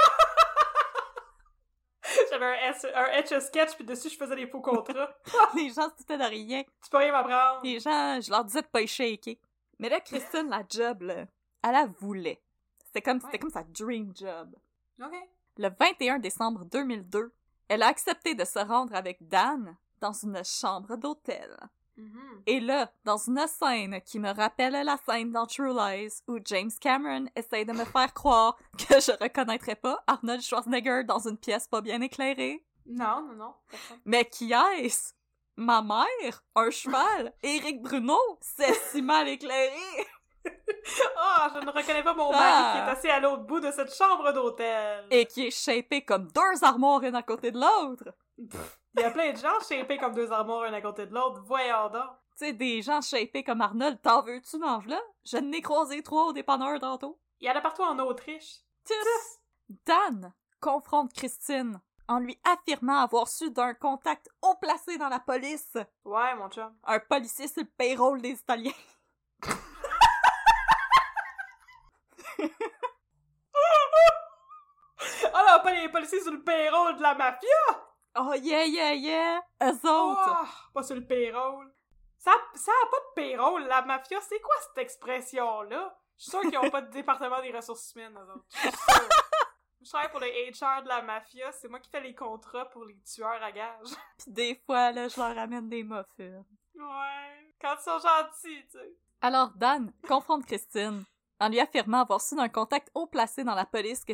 A: J'avais un, un Etch a Sketch, puis dessus, je faisais des faux contrats.
B: Les gens se foutaient de rien.
A: tu peux rien m'apprendre.
B: Les gens, je leur disais de pas y shaker. Mais là, Christine, la job, là, elle la voulait. C'était comme,
A: Ouais.
B: comme sa dream job.
A: Ok.
B: Le 21 décembre 2002, elle a accepté de se rendre avec Dan dans une chambre d'hôtel.
A: Mhm.
B: Et là, dans une scène qui me rappelle la scène dans True Lies où James Cameron essaye de me faire croire que je reconnaîtrais pas Arnold Schwarzenegger dans une pièce pas bien éclairée.
A: Non, non, non. personne.
B: Mais qui est-ce? Ma mère? Un cheval? Éric Bruno? C'est si mal éclairé!
A: Ah, je ne reconnais pas mon mari
B: Ah.
A: qui est assis à l'autre bout de cette chambre d'hôtel.
B: Et qui est shapé comme deux armoires une à côté de l'autre!
A: Il y a plein de gens shapés comme deux armoires un à côté de l'autre. Voyons donc.
B: Tu sais, des gens shapés comme Arnold, t'en veux-tu dans v'là? Je n'ai croisé trois au dépanneur tantôt.
A: Il y en a partout en Autriche.
B: Tis! Dan confronte Christine en lui affirmant avoir su d'un contact haut placé dans la police,
A: Ouais, mon chum.
B: un policier sur le payroll des Italiens.
A: Oh là, pas les policiers sur le payroll de la mafia!
B: Oh yeah, yeah, yeah! Eux autres!
A: Oh, pas sur le payroll. Ça, ça a pas de payroll, la mafia. C'est quoi cette expression-là? Je suis sûre qu'ils ont pas de département des ressources humaines, eux autres. Je suis sûre. Je travaille pour le HR de la mafia. C'est moi qui fais les contrats pour les tueurs à gages.
B: Pis des fois, là, je leur amène des muffins.
A: Ouais. Quand ils sont gentils, tu sais.
B: Alors Dan confronte Christine en lui affirmant avoir su d'un contact haut placé dans la police que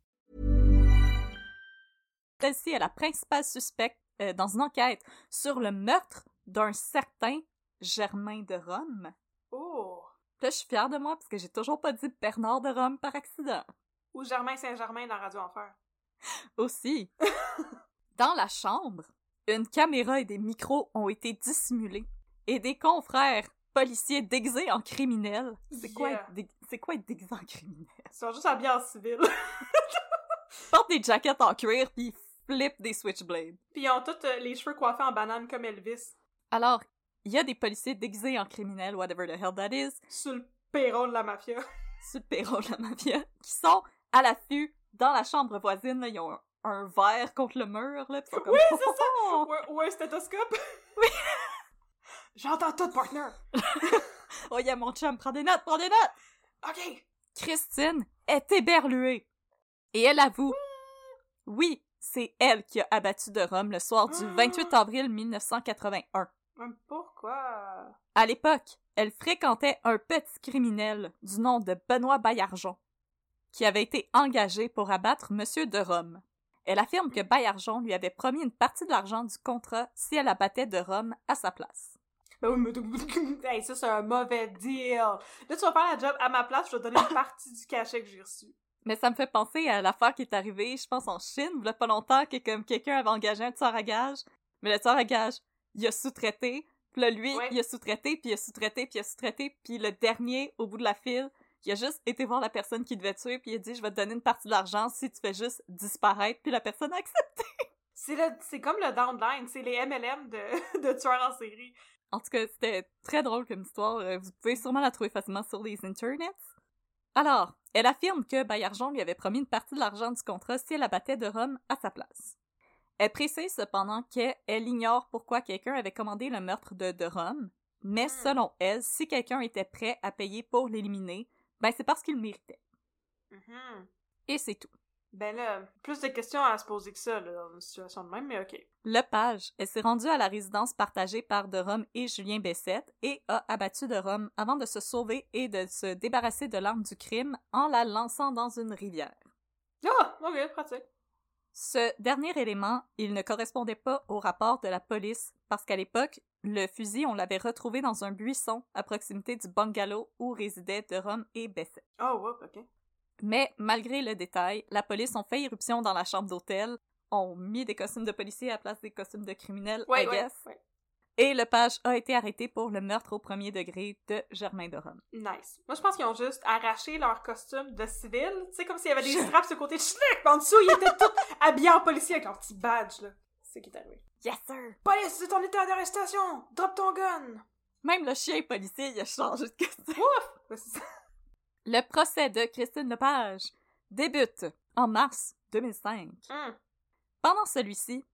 B: Celle-ci est la principale suspecte euh, dans une enquête sur le meurtre d'un certain Germain de Rome.
A: Oh!
B: Là, je suis fière de moi parce que j'ai toujours pas dit Bernard de Rome par accident.
A: Ou Germain Saint-Germain dans Radio Enfer.
B: Aussi. Dans la chambre, une caméra et des micros ont été dissimulés. Et des confrères policiers déguisés en criminels. C'est quoi, être dé- c'est quoi être déguisé en criminel?
A: Ils sont juste habillés en civil.
B: Ils portent des jackets en cuir puis ils flippent des switchblades.
A: Puis ils ont tous euh, les cheveux coiffés en banane comme Elvis.
B: Alors, il y a des policiers déguisés en criminels, whatever the hell that is,
A: Sur le perron de la mafia.
B: sur le perron de la mafia, qui sont à l'affût dans la chambre voisine. Là, ils ont un, un verre contre le mur. Là, pis comme,
A: Oui, c'est ça!
B: Oh!
A: Ou, un- ou un stéthoscope.
B: Oui.
A: J'entends tout, partner.
B: Oh, yeah, mon chum, prends des notes, prends des notes!
A: OK.
B: Christine est éberluée. Et elle avoue. Oui, c'est elle qui a abattu de Rome le soir du 28 avril 1981.
A: Même pourquoi?
B: À l'époque, elle fréquentait un petit criminel du nom de Benoît Baillargeon, qui avait été engagé pour abattre Monsieur de Rome. Elle affirme que Baillargeon lui avait promis une partie de l'argent du contrat si elle abattait de Rome à sa place.
A: Ben oui, mais hey, ça, c'est un mauvais deal. Là, tu vas faire la job à ma place, je vais te donner une partie du cachet que j'ai reçu.
B: Mais ça me fait penser à l'affaire qui est arrivée, je pense, en Chine, il y a pas longtemps, que comme quelqu'un avait engagé un tueur à gages, mais le tueur à gages, il a sous-traité, puis là, lui,
A: Ouais.
B: il a sous-traité, puis il a sous-traité, puis il a sous-traité, puis le dernier, au bout de la file, il a juste été voir la personne qui devait tuer, puis il a dit « Je vais te donner une partie de l'argent si tu fais juste disparaître », puis la personne a accepté.
A: C'est comme le downline, c'est les MLM de, de tueurs en série.
B: En tout cas, c'était très drôle comme histoire, euh, vous pouvez sûrement la trouver facilement sur les internets. Alors, elle affirme que Baillargeon lui avait promis une partie de l'argent du contrat si elle abattait de Rome à sa place. Elle précise cependant qu'elle ignore pourquoi quelqu'un avait commandé le meurtre de de Rome, mais
A: Hmm.
B: selon elle, si quelqu'un était prêt à payer pour l'éliminer, ben c'est parce qu'il le méritait.
A: Mhm.
B: Et c'est tout.
A: Ben là, plus de questions à se poser que ça, là, dans une situation de même, mais ok.
B: Lepage, elle s'est rendue à la résidence partagée par de Rome et Julien Bessette et a abattu de Rome avant de se sauver et de se débarrasser de l'arme du crime en la lançant dans une rivière.
A: Ah, ok, pratique.
B: Ce dernier élément, il ne correspondait pas au rapport de la police parce qu'à l'époque, le fusil, on l'avait retrouvé dans un buisson à proximité du bungalow où résidaient de Rome et Bessette.
A: Oh, whoop, ok.
B: Mais malgré le détail, la police ont fait irruption dans la chambre d'hôtel, ont mis des costumes de policiers à la place des costumes de criminels,
A: Ouais,
B: I
A: ouais,
B: guess,
A: ouais.
B: et Lepage a été arrêté pour le meurtre au premier degré de Germain de Rome.
A: Nice. Moi, je pense qu'ils ont juste arraché leur costume de civil. Tu sais, comme s'il y avait des straps sur le côté de schlick, en dessous, ils étaient tous habillés en policier avec leur petit badge, là. C'est ce qui est arrivé.
B: Yes, sir!
A: Police, c'est ton état d'arrestation! Drop ton gun!
B: Même le chien policier, il a changé de costume.
A: Ouf!
B: Le procès de Christine Lepage débute en mars 2005.
A: Hum.
B: Pendant celui-ci,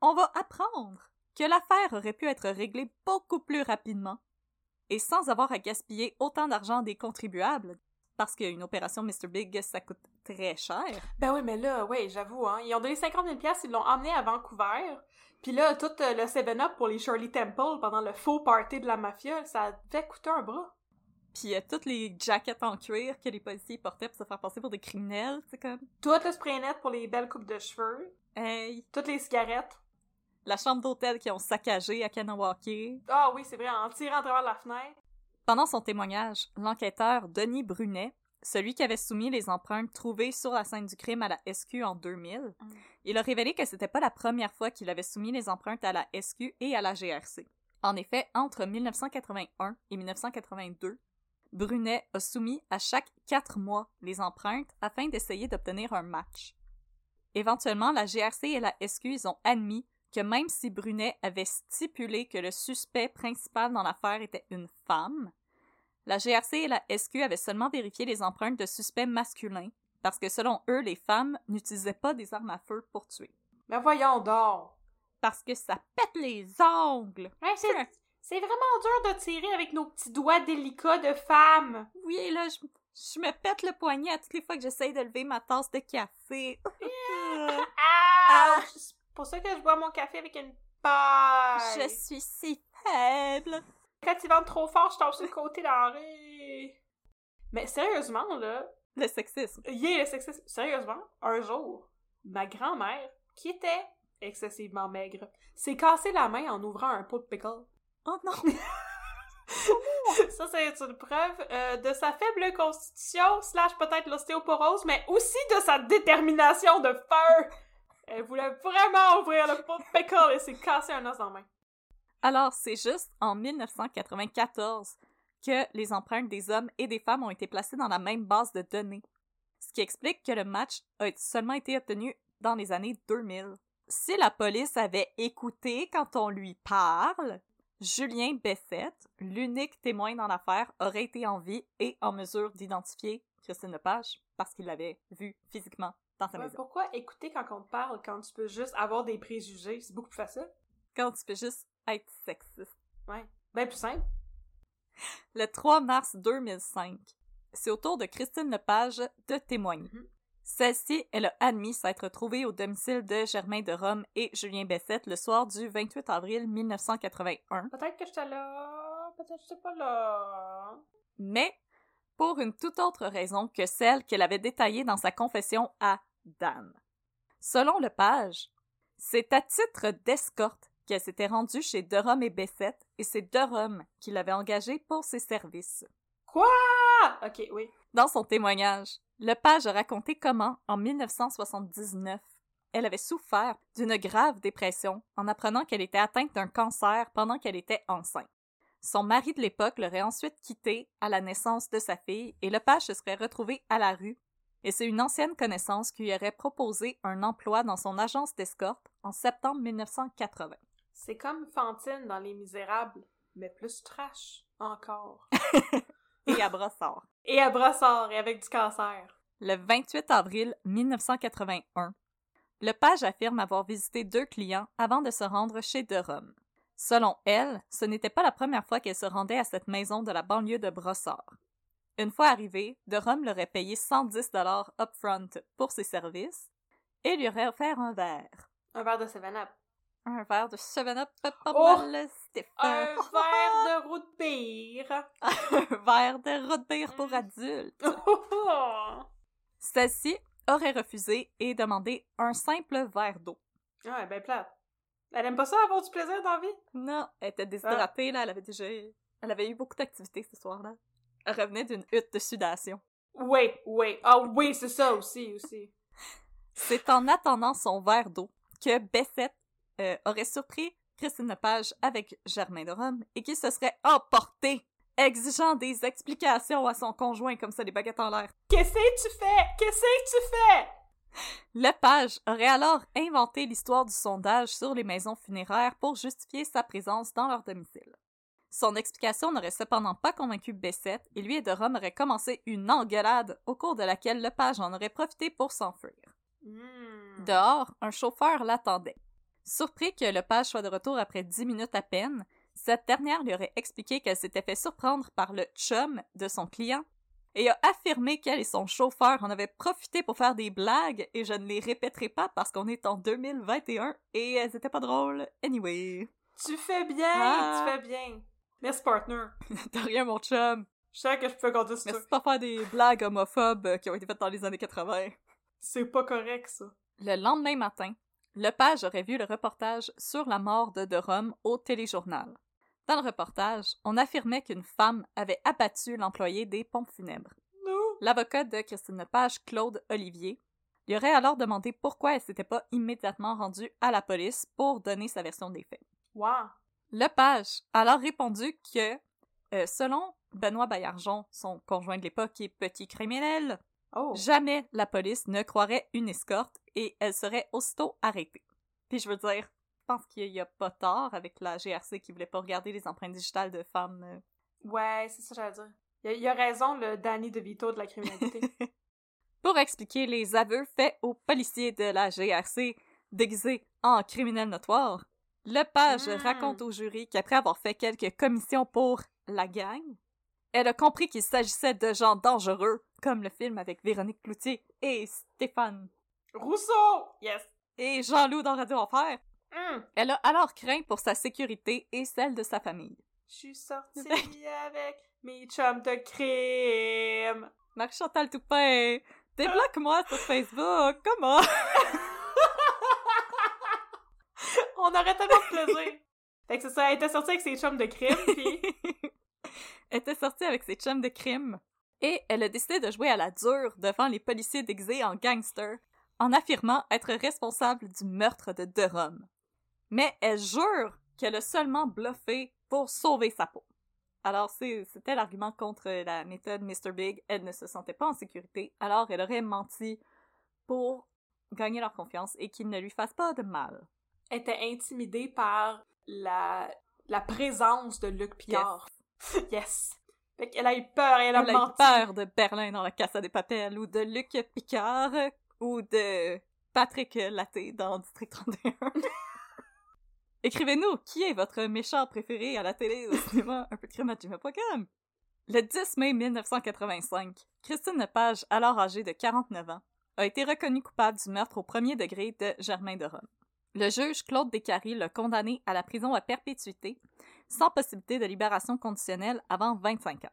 B: on va apprendre que l'affaire aurait pu être réglée beaucoup plus rapidement et sans avoir à gaspiller autant d'argent des contribuables, parce qu'une opération Mr. Big, ça coûte très cher.
A: Ben oui, mais là, ouais, j'avoue, hein. Ils ont donné 50 000 piastres, ils l'ont emmené à Vancouver. Puis là, tout euh, le 7-Up pour les Shirley Temple pendant le faux party de la mafia, ça devait coûter un bras.
B: Puis euh, toutes les jackets en cuir que les policiers portaient pour se faire passer pour des criminels, c'est comme
A: Tout le spray net pour les belles coupes de cheveux?
B: hey,
A: Toutes les cigarettes?
B: la chambre d'hôtel qui ont saccagé à Kanawake.
A: Ah oui, c'est vrai, en tirant à travers la fenêtre.
B: Pendant son témoignage, l'enquêteur Denis Brunet, celui qui avait soumis les empreintes trouvées sur la scène du crime à la SQ en 2000, il a révélé que c'était pas la première fois qu'il avait soumis les empreintes à la SQ et à la GRC. En effet, entre 1981 et 1982, Brunet a soumis à chaque quatre mois les empreintes afin d'essayer d'obtenir un match. Éventuellement, la GRC et la SQ ils ont admis que même si Brunet avait stipulé que le suspect principal dans l'affaire était une femme, la GRC et la SQ avaient seulement vérifié les empreintes de suspects masculins, parce que selon eux, les femmes n'utilisaient pas des armes à feu pour tuer.
A: Mais voyons donc.
B: Parce que ça pète les ongles!
A: Ouais, c'est, c'est vraiment dur de tirer avec nos petits doigts délicats de femme.
B: Oui, là, je, je me pète le poignet à toutes les fois que j'essaye de lever ma tasse de café.
A: Ah! C'est pour ça que je bois mon café avec une paille.
B: je suis si faible!
A: Quand il vente trop fort, je tombe sur le côté rue. Mais sérieusement, là,
B: Le sexisme.
A: yeah, le sexisme. Sérieusement, un jour, ma grand-mère, qui était excessivement maigre, s'est cassé la main en ouvrant un pot de pickle.
B: Oh non!
A: Ça, c'est une preuve euh, de sa faible constitution, slash peut-être l'ostéoporose, mais aussi de sa détermination de feu! Elle voulait vraiment ouvrir le pot de pickle et s'est cassé un os en main.
B: Alors, c'est juste en 1994 que les empreintes des hommes et des femmes ont été placées dans la même base de données. Ce qui explique que le match a seulement été obtenu dans les années 2000. Si la police avait écouté quand on lui parle, Julien Bessette, l'unique témoin dans l'affaire, aurait été en vie et en mesure d'identifier Christine Lepage parce qu'il l'avait vue physiquement dans sa
A: Ouais,
B: maison.
A: pourquoi écouter quand on te parle quand tu peux juste avoir des préjugés? C'est beaucoup plus facile.
B: Quand tu peux juste être sexiste.
A: Ouais. Ben plus simple.
B: Le 3 mars 2005, c'est au tour de Christine Lepage de témoigner.
A: Mhm.
B: Celle-ci, elle a admis s'être trouvée au domicile de Germain de Rome et Julien Bessette le soir du 28 avril 1981,
A: Peut-être que j'étais là, peut-être que j'étais pas là.
B: mais pour une toute autre raison que celle qu'elle avait détaillée dans sa confession à Dan. Selon Lepage, c'est à titre d'escorte qu'elle s'était rendue chez Derome et Bessette et c'est Derome qui l'avait engagée pour ses services.
A: Quoi? Ok, oui.
B: Dans son témoignage, Lepage a raconté comment, en 1979, elle avait souffert d'une grave dépression en apprenant qu'elle était atteinte d'un cancer pendant qu'elle était enceinte. Son mari de l'époque l'aurait ensuite quittée à la naissance de sa fille et Lepage se serait retrouvé à la rue. Et c'est une ancienne connaissance qui lui aurait proposé un emploi dans son agence d'escorte en septembre 1980.
A: C'est comme Fantine dans Les Misérables, mais plus trash encore.
B: Et à Brossard.
A: Et à brossard et avec du cancer.
B: Le 28 avril 1981, Lepage affirme avoir visité deux clients avant de se rendre chez De Rome. Selon elle, ce n'était pas la première fois qu'elle se rendait à cette maison de la banlieue de Brossard. Une fois arrivée, De Rome leur aurait payé 110 dollars upfront pour ses services et lui aurait offert un verre.
A: Un verre de 7-Up.
B: Un verre de 7-Up, pas
A: Oh!
B: mal, Stéphane.
A: Un verre de de pire.
B: Un verre de root beer pour adultes. Celle-ci aurait refusé et demandé un simple verre d'eau.
A: ouais, ben plate. Elle aime pas ça avoir du plaisir dans la vie?
B: Non, elle était déshydratée, là, elle avait déjà... Elle avait eu beaucoup d'activités ce soir-là. Elle revenait d'une hutte de sudation.
A: Oui, oui. Ah oui, c'est ça aussi, aussi.
B: C'est en attendant son verre d'eau que Bessette euh, aurait surpris Christine Lepage avec Germain de Rome et qu'il se serait emporté, exigeant des explications à son conjoint comme ça, des baguettes en l'air.
A: Qu'est-ce que tu fais? Qu'est-ce que tu fais?
B: Lepage aurait alors inventé l'histoire du sondage sur les maisons funéraires pour justifier sa présence dans leur domicile. Son explication n'aurait cependant pas convaincu Bessette et lui et de Rome auraient commencé une engueulade au cours de laquelle Lepage en aurait profité pour s'enfuir.
A: Hmm.
B: Dehors, un chauffeur l'attendait. Surpris que Lepage soit de retour après dix minutes à peine, cette dernière lui aurait expliqué qu'elle s'était fait surprendre par le chum de son client et a affirmé qu'elle et son chauffeur en avaient profité pour faire des blagues et je ne les répéterai pas parce qu'on est en 2021 et elles étaient pas drôles. Anyway.
A: Tu fais bien,
B: Ah.
A: tu fais bien. Merci, partner.
B: De rien, mon chum.
A: Je sais que je peux sur toi.
B: Merci de pas faire des blagues homophobes euh, qui ont été faites dans les années 80.
A: C'est pas correct, ça.
B: Le lendemain matin, Lepage aurait vu le reportage sur la mort de De Rome au téléjournal. Dans le reportage, on affirmait qu'une femme avait abattu l'employé des pompes funèbres. L'avocat de Christine Lepage, Claude Olivier, lui aurait alors demandé pourquoi elle s'était pas immédiatement rendue à la police pour donner sa version des faits.
A: Wow.
B: Lepage a alors répondu que, euh, selon Benoît Baillargeon, son conjoint de l'époque et petit criminel,
A: Oh.
B: Jamais la police ne croirait une escorte et elle serait aussitôt arrêtée. Puis je veux dire, je pense qu'il y a pas tort avec la GRC qui voulait pas regarder les empreintes digitales de femmes. euh.
A: Ouais, c'est ça que j'allais dire. Il il a raison, le Danny DeVito de la criminalité.
B: Pour expliquer les aveux faits aux policiers de la GRC déguisés en criminels notoires, Lepage
A: Mm.
B: raconte au jury qu'après avoir fait quelques commissions pour la gang, elle a compris qu'il s'agissait de gens dangereux, comme le film avec Véronique Cloutier et Stéphane
A: Rousseau! Yes!
B: et Jean-Loup dans Radio Enfer.
A: Hum.
B: Elle a alors craint pour sa sécurité et celle de sa famille.
A: Je suis sortie avec mes chums de crime.
B: Marie-Chantal Toupin, débloque-moi sur Facebook, comment?
A: On aurait tellement de plaisir! fait que c'est ça, elle était sortie avec ses chums de crime, puis...
B: elle était sortie avec ses chums de crime. Et elle a décidé de jouer à la dure devant les policiers déguisés en gangster, en affirmant être responsable du meurtre de Durham. Mais elle jure qu'elle a seulement bluffé pour sauver sa peau. Alors c'était l'argument contre la méthode Mr. Big. Elle ne se sentait pas en sécurité, alors elle aurait menti pour gagner leur confiance et qu'ils ne lui fassent pas de mal.
A: Elle était intimidée par la, la présence de Luc Picard. Yes. yes. Fait qu'elle a eu peur et elle a
B: elle
A: menti.
B: a eu peur de Berlin dans la Casa des Papels ou de Luc Picard ou de Patrick Laté dans District 31. Écrivez-nous, qui est votre méchant préféré à la télé, au cinéma, un peu de crème à gmail.com? Le 10 mai 1985, Christine Lepage, alors âgée de 49 ans, a été reconnue coupable du meurtre au premier degré de Germain de Rome. Le juge Claude Descaries l'a condamné à la prison à perpétuité, sans possibilité de libération conditionnelle avant 25 ans.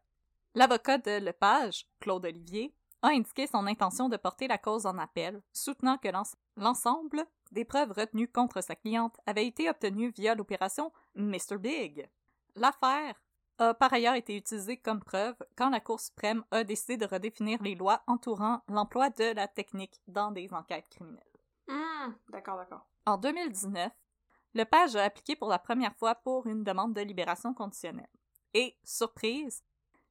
B: L'avocat de Lepage, Claude Olivier, a indiqué son intention de porter la cause en appel, soutenant que l'ensemble des preuves retenues contre sa cliente avaient été obtenues via l'opération Mr. Big. L'affaire a par ailleurs été utilisée comme preuve quand la Cour suprême a décidé de redéfinir les lois entourant l'emploi de la technique dans des enquêtes criminelles.
A: Hum, d'accord, d'accord.
B: En 2019, Lepage a appliqué pour la première fois pour une demande de libération conditionnelle. Et, surprise,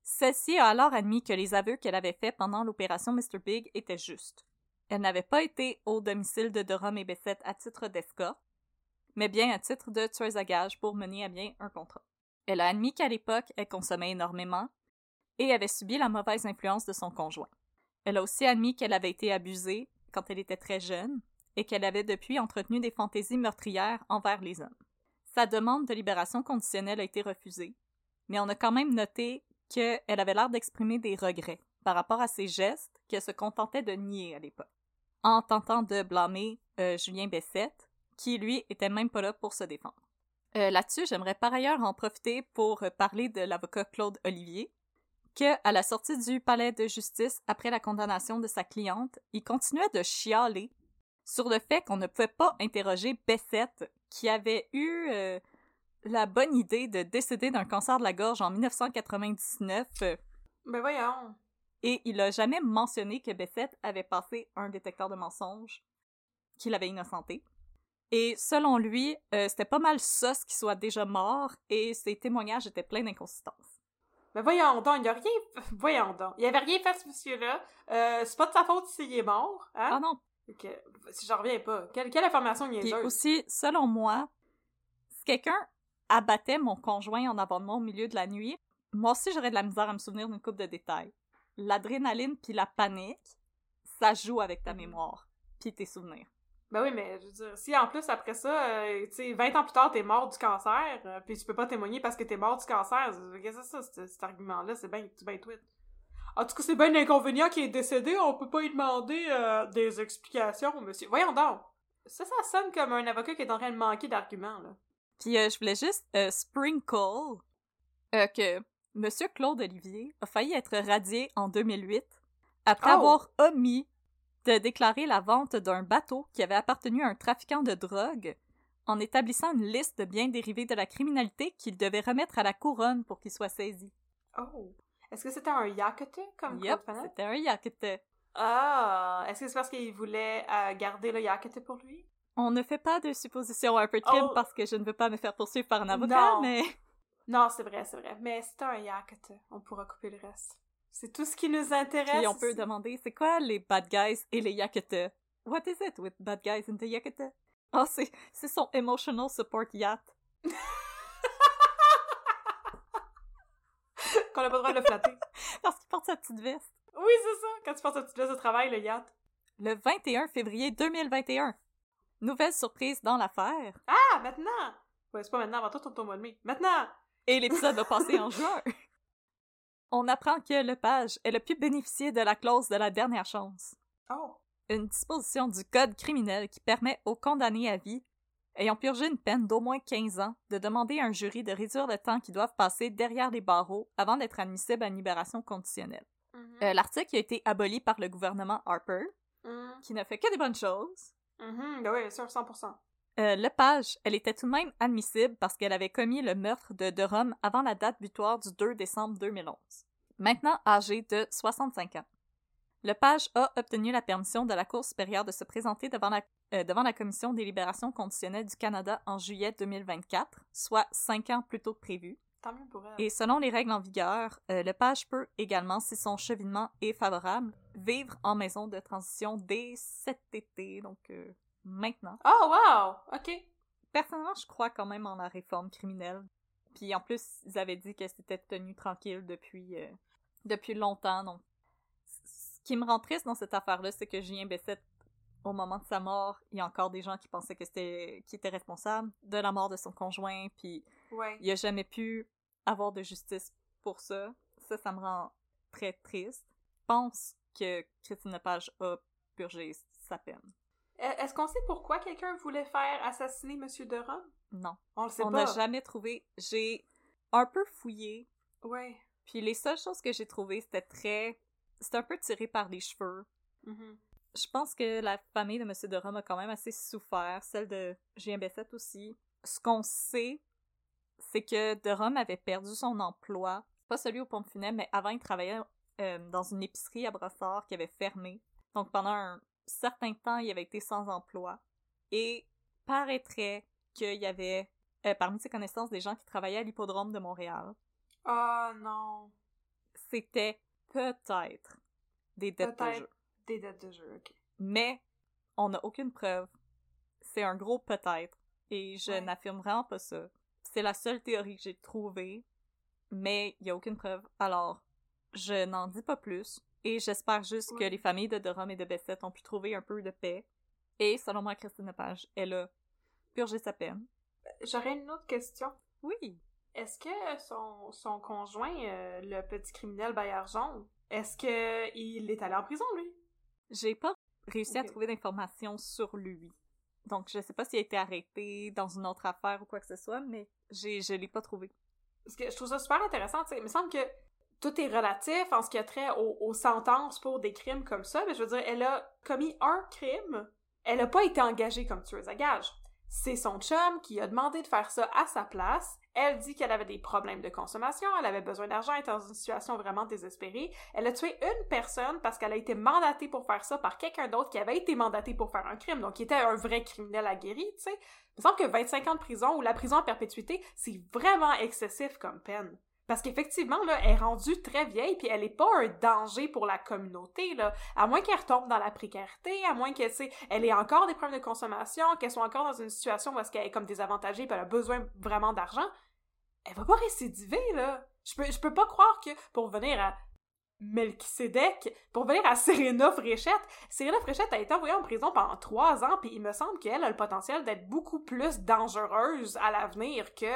B: celle-ci a alors admis que les aveux qu'elle avait faits pendant l'opération Mr. Big étaient justes. Elle n'avait pas été au domicile de Durham et Bessette à titre d'escorte, mais bien à titre de tueuse à gage pour mener à bien un contrat. Elle a admis qu'à l'époque, elle consommait énormément et avait subi la mauvaise influence de son conjoint. Elle a aussi admis qu'elle avait été abusée quand elle était très jeune et qu'elle avait depuis entretenu des fantaisies meurtrières envers les hommes. Sa demande de libération conditionnelle a été refusée, mais on a quand même noté qu'elle avait l'air d'exprimer des regrets par rapport à ses gestes qu'elle se contentait de nier à l'époque en tentant de blâmer euh, Julien Bessette, qui lui était même pas là pour se défendre. Euh, là-dessus, j'aimerais par ailleurs en profiter pour parler de l'avocat Claude Olivier, que, à la sortie du palais de justice après la condamnation de sa cliente, il continuait de chialer sur le fait qu'on ne pouvait pas interroger Bessette, qui avait eu euh, la bonne idée de décéder d'un cancer de la gorge en 1999.
A: Ben voyons
B: et il a jamais mentionné que Bessette avait passé un détecteur de mensonges, qu'il avait innocenté. Et selon lui, euh, c'était pas mal ça ce qu'il soit déjà mort, et ses témoignages étaient pleins d'inconsistances.
A: Mais voyons donc, il a rien... Voyons donc. Il avait rien fait, ce monsieur-là. Euh, c'est pas de sa faute s'il est mort, hein?
B: Ah non.
A: Si j'en reviens pas. Quelle, quelle information niaiseuse.
B: Puis aussi, selon moi, si quelqu'un abattait mon conjoint en abandonnant au milieu de la nuit, moi aussi j'aurais de la misère à me souvenir d'une coupe de détails l'adrénaline puis la panique, ça joue avec ta mémoire puis tes souvenirs.
A: Ben oui, mais je veux dire, si en plus après ça, euh, tu sais, 20 ans plus tard, t'es mort du cancer, euh, puis tu peux pas témoigner parce que t'es mort du cancer, qu'est-ce que c'est ça, cet, argument-là? C'est bien ben tweet. En tout cas, c'est bien l'inconvénient qui est décédé, on peut pas lui demander euh, des explications, monsieur. Voyons donc! Ça, ça sonne comme un avocat qui est en train de manquer d'arguments, là.
B: Puis je voulais juste sprinkle que Monsieur Claude Olivier a failli être radié en 2008 après avoir omis de déclarer la vente d'un bateau qui avait appartenu à un trafiquant de drogue en établissant une liste de biens dérivés de la criminalité qu'il devait remettre à la couronne pour qu'il soit saisi.
A: Oh. Est-ce que c'était un yakete comme
B: yep, c'était un yakete.
A: Ah, est-ce que c'est parce qu'il voulait euh, garder le yakete pour lui?
B: On ne fait pas de suppositions un peu de oh. parce que je ne veux pas me faire poursuivre par un avocat, mais...
A: Non, c'est vrai, c'est vrai. Mais c'est un yakata. On pourra couper le reste. C'est tout ce qui nous intéresse.
B: Et on peut demander, c'est quoi les bad guys et les yakata? What is it with bad guys and the yakata? Oh, c'est, c'est son emotional support yacht.
A: Qu'on n'a pas le droit de le flatter.
B: Parce qu'il porte sa petite veste.
A: Oui, c'est ça. Quand tu portes sa petite veste de travail, le yacht.
B: Le 21 février 2021. Nouvelle surprise dans l'affaire.
A: Ah, maintenant! Ouais, c'est pas maintenant, avant mois de mai. Maintenant!
B: Et l'épisode va passer en juin. On apprend que Lepage, elle a pu bénéficier de la clause de la dernière chance.
A: Oh.
B: Une disposition du Code criminel qui permet aux condamnés à vie, ayant purgé une peine d'au moins 15 ans, de demander à un jury de réduire le temps qu'ils doivent passer derrière les barreaux avant d'être admissibles à une libération conditionnelle.
A: Mm-hmm.
B: Euh, l'article a été aboli par le gouvernement Harper,
A: mm-hmm.
B: qui ne fait que des bonnes choses.
A: Mm -hmm. oui, sûr, 100%.
B: Euh, Lepage, elle était tout de même admissible parce qu'elle avait commis le meurtre de Durham avant la date butoir du 2 décembre 2011. Maintenant âgée de 65 ans. Lepage a obtenu la permission de la Cour supérieure de se présenter devant la, euh, devant la Commission des libérations conditionnelles du Canada en juillet 2024, soit cinq ans plus tôt que prévu.
A: Tant mieux pour elle.
B: Et selon les règles en vigueur, euh, Lepage peut également, si son cheminement est favorable, vivre en maison de transition dès cet été, donc euh, maintenant.
A: Oh, wow! OK.
B: Personnellement, je crois quand même en la réforme criminelle. Puis en plus, ils avaient dit que c'était tenu tranquille depuis, euh, depuis longtemps. Donc, ce qui me rend triste dans cette affaire-là, c'est que Julien Bessette, au moment de sa mort, il y a encore des gens qui pensaient que c'était qui était responsable de la mort de son conjoint. Puis
A: Ouais.
B: il a jamais pu avoir de justice pour ça. Ça, ça me rend très triste. Je pense que Christine Lepage a purgé sa peine.
A: E- Est-ce qu'on sait pourquoi quelqu'un voulait faire assassiner Monsieur Durham?
B: Non.
A: On le sait
B: On
A: pas.
B: n'a jamais trouvé. J'ai un peu fouillé,
A: Ouais.
B: puis les seules choses que j'ai trouvées, c'était très. C'était un peu tiré par les cheveux.
A: Mhm.
B: Je pense que la famille de M. Durham a quand même assez souffert, celle de Julien Bessette aussi. Ce qu'on sait, c'est que Durham avait perdu son emploi, pas celui au pompe funèbre, mais avant il travaillait euh, dans une épicerie à Brossard qui avait fermé. Donc pendant un certain temps, il avait été sans emploi. Et paraîtrait qu'il y avait euh, parmi ses connaissances des gens qui travaillaient à l'hippodrome de Montréal.
A: Oh non.
B: C'était peut-être des dettes de jeu.
A: des dettes de jeu, ok.
B: Mais on n'a aucune preuve. C'est un gros peut-être. Et je
A: Ouais.
B: n'affirme vraiment pas ça. C'est la seule théorie que j'ai trouvée, mais il n'y a aucune preuve. Alors, je n'en dis pas plus. Et j'espère juste que les familles de Durham et de Bessette ont pu trouver un peu de paix. Et selon moi, Christine Lepage, elle a purgé sa peine.
A: J'aurais une autre question.
B: Oui.
A: Est-ce que son, son conjoint, euh, le petit criminel Bayard jaune, est-ce que il est allé en prison, lui?
B: J'ai pas réussi à trouver d'informations sur lui. Donc, je sais pas s'il a été arrêté dans une autre affaire ou quoi que ce soit, mais j'ai, je l'ai pas trouvé.
A: Parce que je trouve ça super intéressant, tu sais. Il me semble que tout est relatif en ce qui a trait aux, sentences pour des crimes comme ça. Mais je veux dire, elle a commis un crime. Elle a pas été engagée comme tueuse à gages. C'est son chum qui a demandé de faire ça à sa place. Elle dit qu'elle avait des problèmes de consommation, elle avait besoin d'argent, elle était dans une situation vraiment désespérée. Elle a tué une personne parce qu'elle a été mandatée pour faire ça par quelqu'un d'autre qui avait été mandaté pour faire un crime, donc qui était un vrai criminel aguerri, tu sais. Il me semble que 25 ans de prison ou la prison à perpétuité, c'est vraiment excessif comme peine. Parce qu'effectivement, là, elle est rendue très vieille, puis elle est pas un danger pour la communauté, là. À moins qu'elle retombe dans la précarité, à moins qu'elle, elle ait encore des problèmes de consommation, qu'elle soit encore dans une situation où est-ce qu'elle est comme désavantagée, puis elle a besoin vraiment d'argent, elle va pas récidiver, là. Je peux, je peux pas croire que, pour venir à Melchisedec, pour venir à Serena Fréchette, Serena Fréchette a été envoyée en prison pendant trois ans, puis il me semble qu'elle a le potentiel d'être beaucoup plus dangereuse à l'avenir que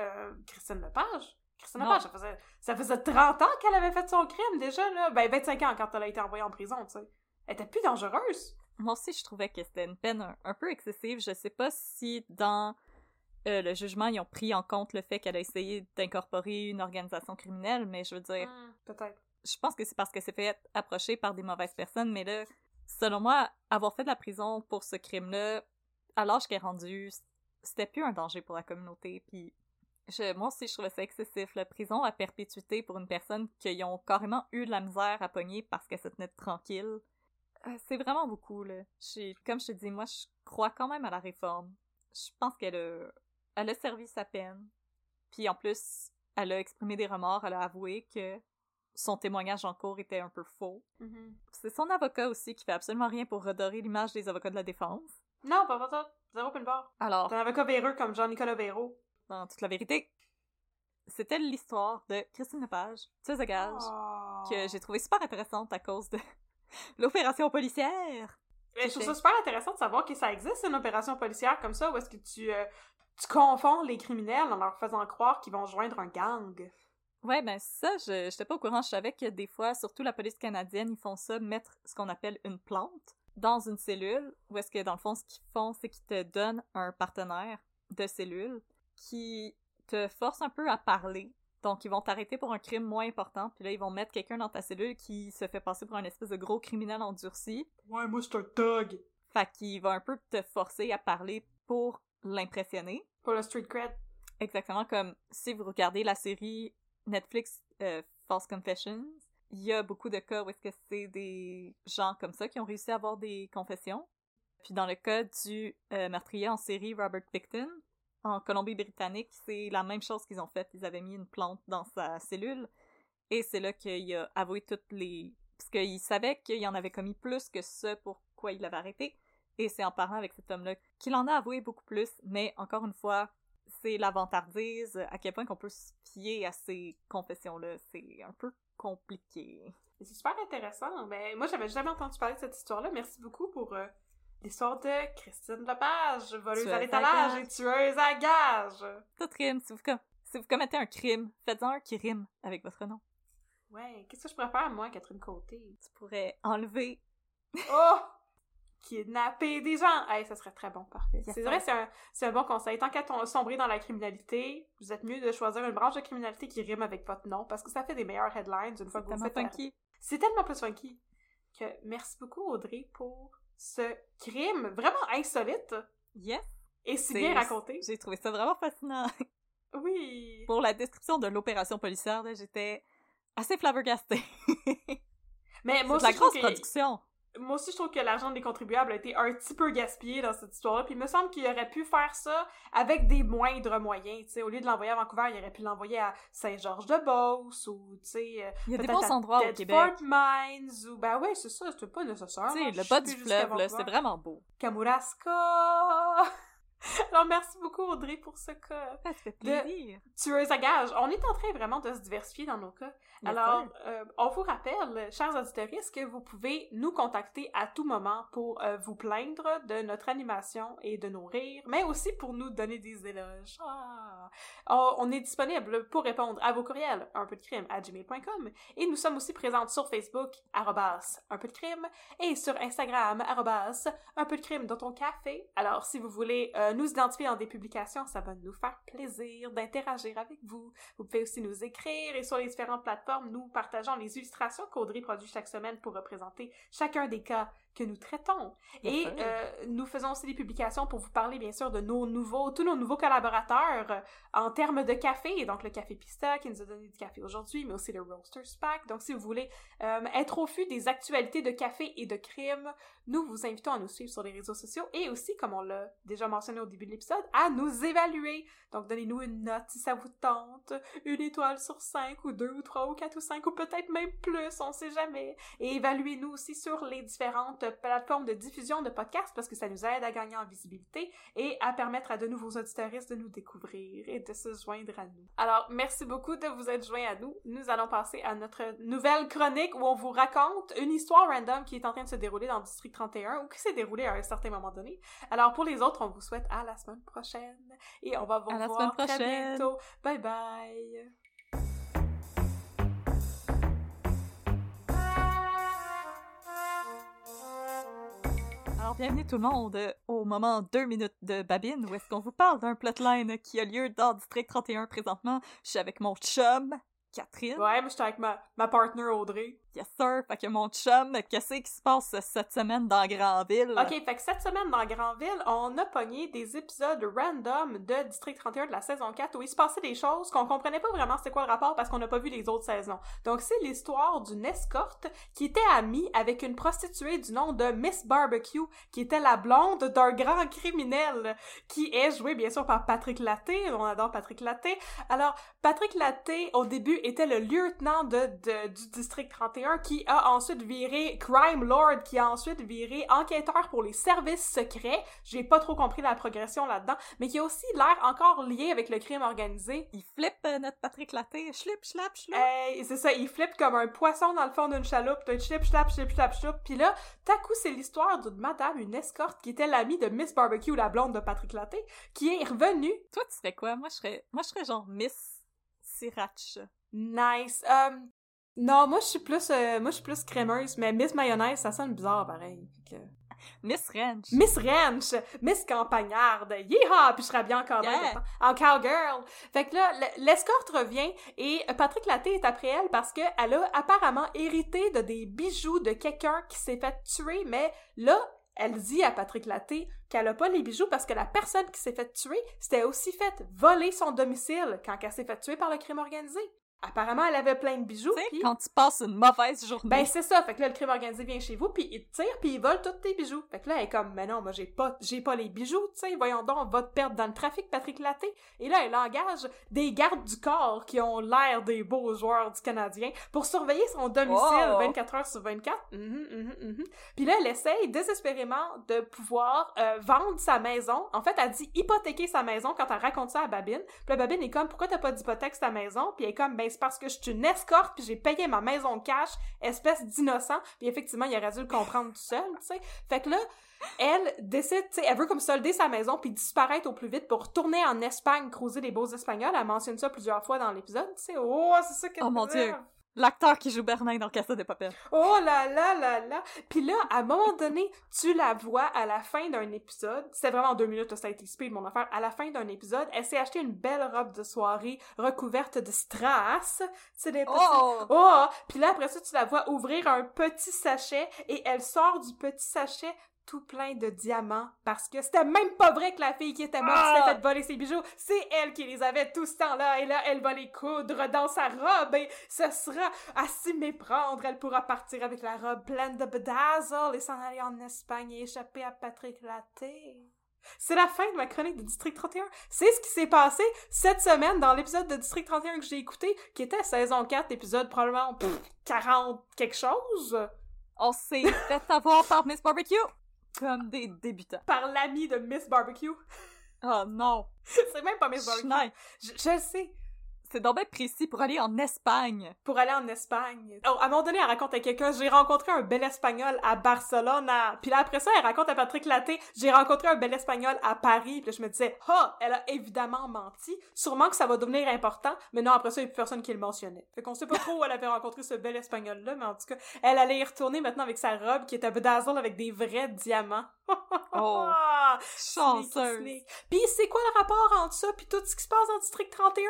A: euh, Christine Lepage. Lepage, ça faisait, ça faisait 30 ans qu'elle avait fait son crime déjà, là. Ben, 25 ans quand elle a été envoyée en prison, tu sais. Elle était plus dangereuse.
B: Moi aussi, je trouvais que c'était une peine un, un peu excessive. Je sais pas si dans euh, le jugement, ils ont pris en compte le fait qu'elle a essayé d'incorporer une organisation criminelle, mais je veux dire,
A: Hmm, Peut-être.
B: je pense que c'est parce qu'elle s'est fait approcher par des mauvaises personnes, mais là, selon moi, avoir fait de la prison pour ce crime-là, à l'âge qu'elle est rendue, c'était plus un danger pour la communauté, puis je, moi aussi, je trouvais ça excessif. La prison à perpétuité pour une personne qui ont carrément eu de la misère à pogner parce qu'elle se tenait tranquille, euh, c'est vraiment beaucoup, là. J'ai- Comme je te dis, moi, je crois quand même à la réforme. Je pense qu'elle a, elle a servi sa peine. Puis en plus, elle a exprimé des remords, elle a avoué que son témoignage en cours était un peu faux.
A: Mhm.
B: C'est son avocat aussi qui fait absolument rien pour redorer l'image des avocats de la défense.
A: Non, pas ça. Zéro pile barre.
B: Alors,
A: T'es un avocat véreux comme Jean-Nicolas Véro.
B: Dans toute la vérité, c'était l'histoire de Christine Lepage, tueuse à gages,
A: Oh.
B: que j'ai trouvé super intéressante à cause de l'opération policière.
A: Mais je trouve ça super intéressant de savoir que ça existe une opération policière comme ça où est-ce que tu, euh, tu confonds les criminels en leur faisant croire qu'ils vont joindre un gang.
B: Ouais, ben ça, je j'étais pas au courant. Je savais que des fois, surtout la police canadienne, ils font ça, mettre ce qu'on appelle une plante dans une cellule, où est-ce que dans le fond, ce qu'ils font, c'est qu'ils te donnent un partenaire de cellule qui te force un peu à parler. Donc, ils vont t'arrêter pour un crime moins important, puis là, ils vont mettre quelqu'un dans ta cellule qui se fait passer pour un espèce de gros criminel endurci.
A: Ouais, moi, c'est un thug.
B: Fait qu'il va un peu te forcer à parler pour l'impressionner.
A: Pour le street cred.
B: Exactement comme si vous regardez la série Netflix euh, False Confessions, il y a beaucoup de cas où est-ce que c'est des gens comme ça qui ont réussi à avoir des confessions. Puis dans le cas du euh, meurtrier en série Robert Picton, en Colombie-Britannique, c'est la même chose qu'ils ont fait. Ils avaient mis une plante dans sa cellule et c'est là qu'il a avoué toutes les... Parce qu'il savait qu'il en avait commis plus que ce pourquoi il l'avait arrêté. Et c'est en parlant avec cet homme-là qu'il en a avoué beaucoup plus. Mais encore une fois, c'est la vantardise, à quel point qu'on peut se fier à ces confessions-là. C'est un peu compliqué.
A: C'est super intéressant. Mais moi, j'avais jamais entendu parler de cette histoire-là. Merci beaucoup pour euh, l'histoire de Christine Lepage, voleuse à l'étalage et tueuse à gage.
B: Tout rime. Si vous, si vous commettez un crime, faites-en un qui rime avec votre nom.
A: Ouais, qu'est-ce que je pourrais faire, moi, Catherine Côté?
B: Tu pourrais enlever...
A: Oh! kidnapper des gens. Hey, ça serait très bon, parfait. c'est vrai, c'est un, un, bon conseil. Tant qu'à sombrer dans la criminalité, vous êtes mieux de choisir une branche de criminalité qui rime avec votre nom parce que ça fait des meilleures headlines une fois que vous faites.
B: funky.
A: C'est tellement plus funky. Que merci beaucoup, Audrey, pour ce crime vraiment insolite.
B: Yes.
A: Et si bien raconté.
B: J'ai trouvé ça vraiment fascinant.
A: Oui.
B: Pour la description de l'opération policière, j'étais assez flabbergastée.
A: Mais moi
B: aussi, la grosse production
A: moi aussi, je trouve que l'argent des contribuables a été un petit peu gaspillé dans cette histoire-là. Puis il me semble qu'il aurait pu faire ça avec des moindres moyens. sais Au lieu de l'envoyer à Vancouver, il aurait pu l'envoyer à Saint-Georges-de-Beauce ou, tu sais... Euh,
B: il y a des bons endroits au Québec.
A: Fort Mines ou... Ben oui, c'est ça, c'est pas nécessaire.
B: Tu sais, le bas du fleuve, là, c'est vraiment beau.
A: Kamouraska... Alors, merci beaucoup, Audrey, pour ce cas.
B: Ça fait plaisir.
A: tueuse à gage. On est en train vraiment de se diversifier dans nos cas. Alors, euh, on vous rappelle, chers auditeurs, que vous pouvez nous contacter à tout moment pour euh, vous plaindre de notre animation et de nos rires, mais aussi pour nous donner des éloges. Ah. On est disponible pour répondre à vos courriels, un peu de crime à gmail.com, et nous sommes aussi présentes sur Facebook, arrobas, un peu de crime, et sur Instagram, arrobas, un peu de crime dans ton café. Alors, si vous voulez euh, nous identifier dans des publications, ça va nous faire plaisir d'interagir avec vous. Vous pouvez aussi nous écrire, et sur les différentes plateformes, nous partageons les illustrations qu'Audrey produit chaque semaine pour représenter chacun des cas que nous traitons. Et euh, nous faisons aussi des publications pour vous parler, bien sûr, de nos nouveaux, tous nos nouveaux collaborateurs euh, en termes de café. Donc, le Café Pista qui nous a donné du café aujourd'hui, mais aussi le Roasters Pack. Donc, si vous voulez euh, être au fût des actualités de café et de crime, nous vous invitons à nous suivre sur les réseaux sociaux et aussi, comme on l'a déjà mentionné au début de l'épisode, à nous évaluer. Donc, donnez-nous une note si ça vous tente. Une étoile sur cinq, ou deux, ou trois, ou quatre, ou cinq, ou peut-être même plus, on sait jamais. Et évaluez-nous aussi sur les différentes plateforme de diffusion de podcasts parce que ça nous aide à gagner en visibilité et à permettre à de nouveaux auditeuristes de nous découvrir et de se joindre à nous. Alors, merci beaucoup de vous être joints à nous. Nous allons passer à notre nouvelle chronique où on vous raconte une histoire random qui est en train de se dérouler dans le district 31 ou qui s'est déroulée à un certain moment donné. Alors, pour les autres, on vous souhaite à la semaine prochaine et on va vous voir très bientôt. Bye bye!
B: Bienvenue tout le monde au moment 2 minutes de Babine où est-ce qu'on vous parle d'un plotline qui a lieu dans District 31 présentement. Je suis avec mon chum, Catherine.
A: Ouais, mais j'étais avec ma, ma partner Audrey.
B: Yes sir, fait que mon chum, qu'est-ce qui se passe cette semaine dans Grandville?
A: Ok, fait que cette semaine dans Grandville, on a pogné des épisodes random de District 31 de la saison 4 où il se passait des choses qu'on comprenait pas vraiment c'était quoi le rapport parce qu'on n'a pas vu les autres saisons. Donc c'est l'histoire d'une escorte qui était amie avec une prostituée du nom de Miss Barbecue qui était la blonde d'un grand criminel qui est joué bien sûr par Patrick Laté. On adore Patrick Laté. Alors Patrick Laté au début était le lieutenant de du District 31 qui a ensuite viré Crime Lord, qui a ensuite viré enquêteur pour les services secrets. J'ai pas trop compris la progression là-dedans, mais qui a aussi l'air encore lié avec le crime organisé.
B: Il flippe euh, notre Patrick Laté, schlip, schlap, schlap.
A: Hey, c'est ça, il flippe comme un poisson dans le fond d'une chaloupe, schlip, schlap, schlip, schlap, schlap. Puis là, tout coup, c'est l'histoire d'une madame, une escorte, qui était l'amie de Miss Barbecue, la blonde de Patrick Laté, qui est revenue.
B: Toi, tu serais quoi? Moi, je serais, moi, je serais genre Miss Sriracha.
A: Nice. Um, non, moi je suis plus euh, moi je suis plus crémeuse, mais Miss Mayonnaise, ça sonne bizarre pareil.
B: Miss Ranch.
A: Miss Ranch, Miss Campagnarde. Yeehaw! Puis je serais bien encore en cowgirl. Fait que là, l'escorte revient et Patrick Laté est après elle parce qu'elle a apparemment hérité de des bijoux de quelqu'un qui s'est fait tuer, mais là, elle dit à Patrick Laté qu'elle a pas les bijoux parce que la personne qui s'est fait tuer s'était aussi fait voler son domicile quand elle s'est fait tuer par le crime organisé. Apparemment, elle avait plein de bijoux. Puis-
B: quand tu passes une mauvaise journée.
A: Ben c'est ça, fait que là le crime organisé vient chez vous puis il te tire puis il vole tous tes bijoux. Fait que là elle est comme mais non, moi j'ai pas j'ai pas les bijoux, tu sais, voyons donc, on va te perdre dans le trafic Patrick Laté. Et là elle engage des gardes du corps qui ont l'air des beaux joueurs du Canadien pour surveiller son domicile
B: Oh.
A: 24 heures sur 24. Mhm, mhm, mhm. Puis là elle essaye désespérément de pouvoir euh, vendre sa maison. En fait, elle dit hypothéquer sa maison quand elle raconte ça à Babine. Puis là Babine est comme pourquoi t'as pas d'hypothèque sur ta maison? Puis elle est comme ben c'est parce que je suis une escorte puis j'ai payé ma maison cash, espèce d'innocent. Puis effectivement, il aurait dû le comprendre tout seul, tu sais. Fait que là, elle décide, tu sais, elle veut comme solder sa maison puis disparaître au plus vite pour retourner en Espagne cruiser les beaux Espagnols. Elle mentionne ça plusieurs fois dans l'épisode, tu sais. Oh, c'est ça qu'elle
B: Oh mon. Dieu. L'acteur qui joue Bernin dans Casa de Papel.
A: Oh là là là là! Puis là, à un moment donné, tu la vois à la fin d'un épisode. C'est vraiment deux minutes, ça a été speed mon affaire. À la fin d'un épisode, elle s'est acheté une belle robe de soirée recouverte de strass. Tu sais,
B: Oh!
A: Oh! Puis là, après ça, tu la vois ouvrir un petit sachet et elle sort du petit sachet tout plein de diamants parce que c'était même pas vrai que la fille qui était morte
B: Ah!
A: s'était fait voler ses bijoux. C'est elle qui les avait tout ce temps-là et là, elle va les coudre dans sa robe et ce sera à s'y méprendre. Elle pourra partir avec la robe pleine de bedazzle et s'en aller en Espagne et échapper à Patrick Laté. C'est la fin de ma chronique de District 31. C'est ce qui s'est passé cette semaine dans l'épisode de District 31 que j'ai écouté, qui était saison 4, épisode probablement pff, 40 quelque chose,
B: On s'est fait avoir par Miss Barbecue comme des débutants.
A: par l'ami de Miss Barbecue.
B: Oh non.
A: C'est même pas Miss Barbecue. Je, je le sais.
B: C'est donc bien précis pour aller en Espagne.
A: Pour aller en Espagne. Oh, à un moment donné, elle raconte à quelqu'un, j'ai rencontré un bel espagnol à Barcelone. à- Puis là, après ça, elle raconte à Patrick Laté, j'ai rencontré un bel espagnol à Paris. Puis là, je me disais, ah, elle a évidemment menti. Sûrement que ça va devenir important. Mais non, après ça, il y a plus personne qui le mentionnait. Fait qu'on sait pas trop où elle avait rencontré ce bel espagnol-là, mais en tout cas, elle allait y retourner maintenant avec sa robe qui était bedazzle avec des vrais diamants.
B: Oh. Chanceuse.
A: Puis c'est quoi le rapport entre ça puis tout ce qui se passe dans District 31?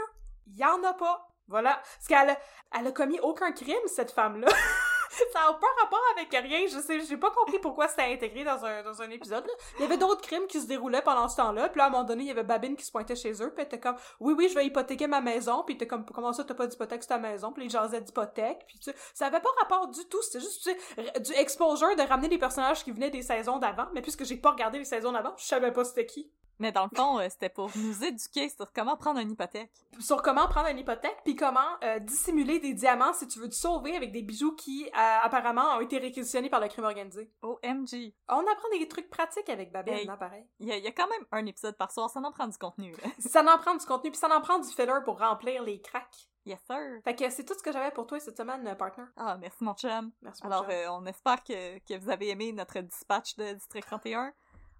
A: Il y en a pas. Voilà. Parce qu'elle elle a commis aucun crime, cette femme-là. ça n'a pas rapport avec rien. Je sais, j'ai pas compris pourquoi c'était intégré dans un, dans un épisode. Il y avait d'autres crimes qui se déroulaient pendant ce temps-là. Puis là, à un moment donné, il y avait Babine qui se pointait chez eux. Puis elle était comme, oui, oui, je vais hypothéquer ma maison. Puis t'es comme, comment ça, t'as pas d'hypothèque sur ta maison? Puis les jasaient d'hypothèque. Puis tu ça avait pas rapport du tout. C'était juste, tu sais, du exposure de ramener les personnages qui venaient des saisons d'avant. Mais puisque j'ai pas regardé les saisons d'avant, je savais pas c'était qui.
B: Mais dans le fond, euh, c'était pour nous éduquer sur comment prendre une hypothèque.
A: sur comment prendre une hypothèque, puis comment euh, dissimuler des diamants si tu veux te sauver avec des bijoux qui, euh, apparemment, ont été réquisitionnés par le crime organisé.
B: OMG.
A: On apprend des trucs pratiques avec Babine,
B: Hey.
A: pareil.
B: Il y, a, il y a quand même un épisode par soir, ça en prend du contenu.
A: Ça en prend du contenu, puis ça en prend du filler pour remplir les cracks.
B: Yes, sir.
A: Fait que c'est tout ce que j'avais pour toi cette semaine, partner.
B: Ah, merci mon chum.
A: Merci, mon
B: Alors,
A: chum.
B: on espère que, que vous avez aimé notre dispatch de District 31.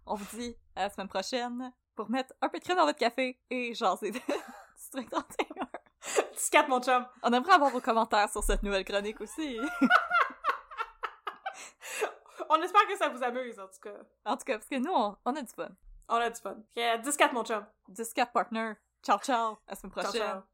B: On vous dit à la semaine prochaine pour mettre un peu de crème dans votre café et jaser de District 31.
A: Petit 4, mon chum.
B: On aimerait avoir vos commentaires sur cette nouvelle chronique aussi.
A: On espère que ça vous amuse, en tout cas.
B: En tout cas, parce que nous, on, on a du fun.
A: On a du fun. 10-4, mon chum.
B: 10 partner. Ciao, ciao. À la semaine
A: Ciao,
B: prochaine.
A: ciao.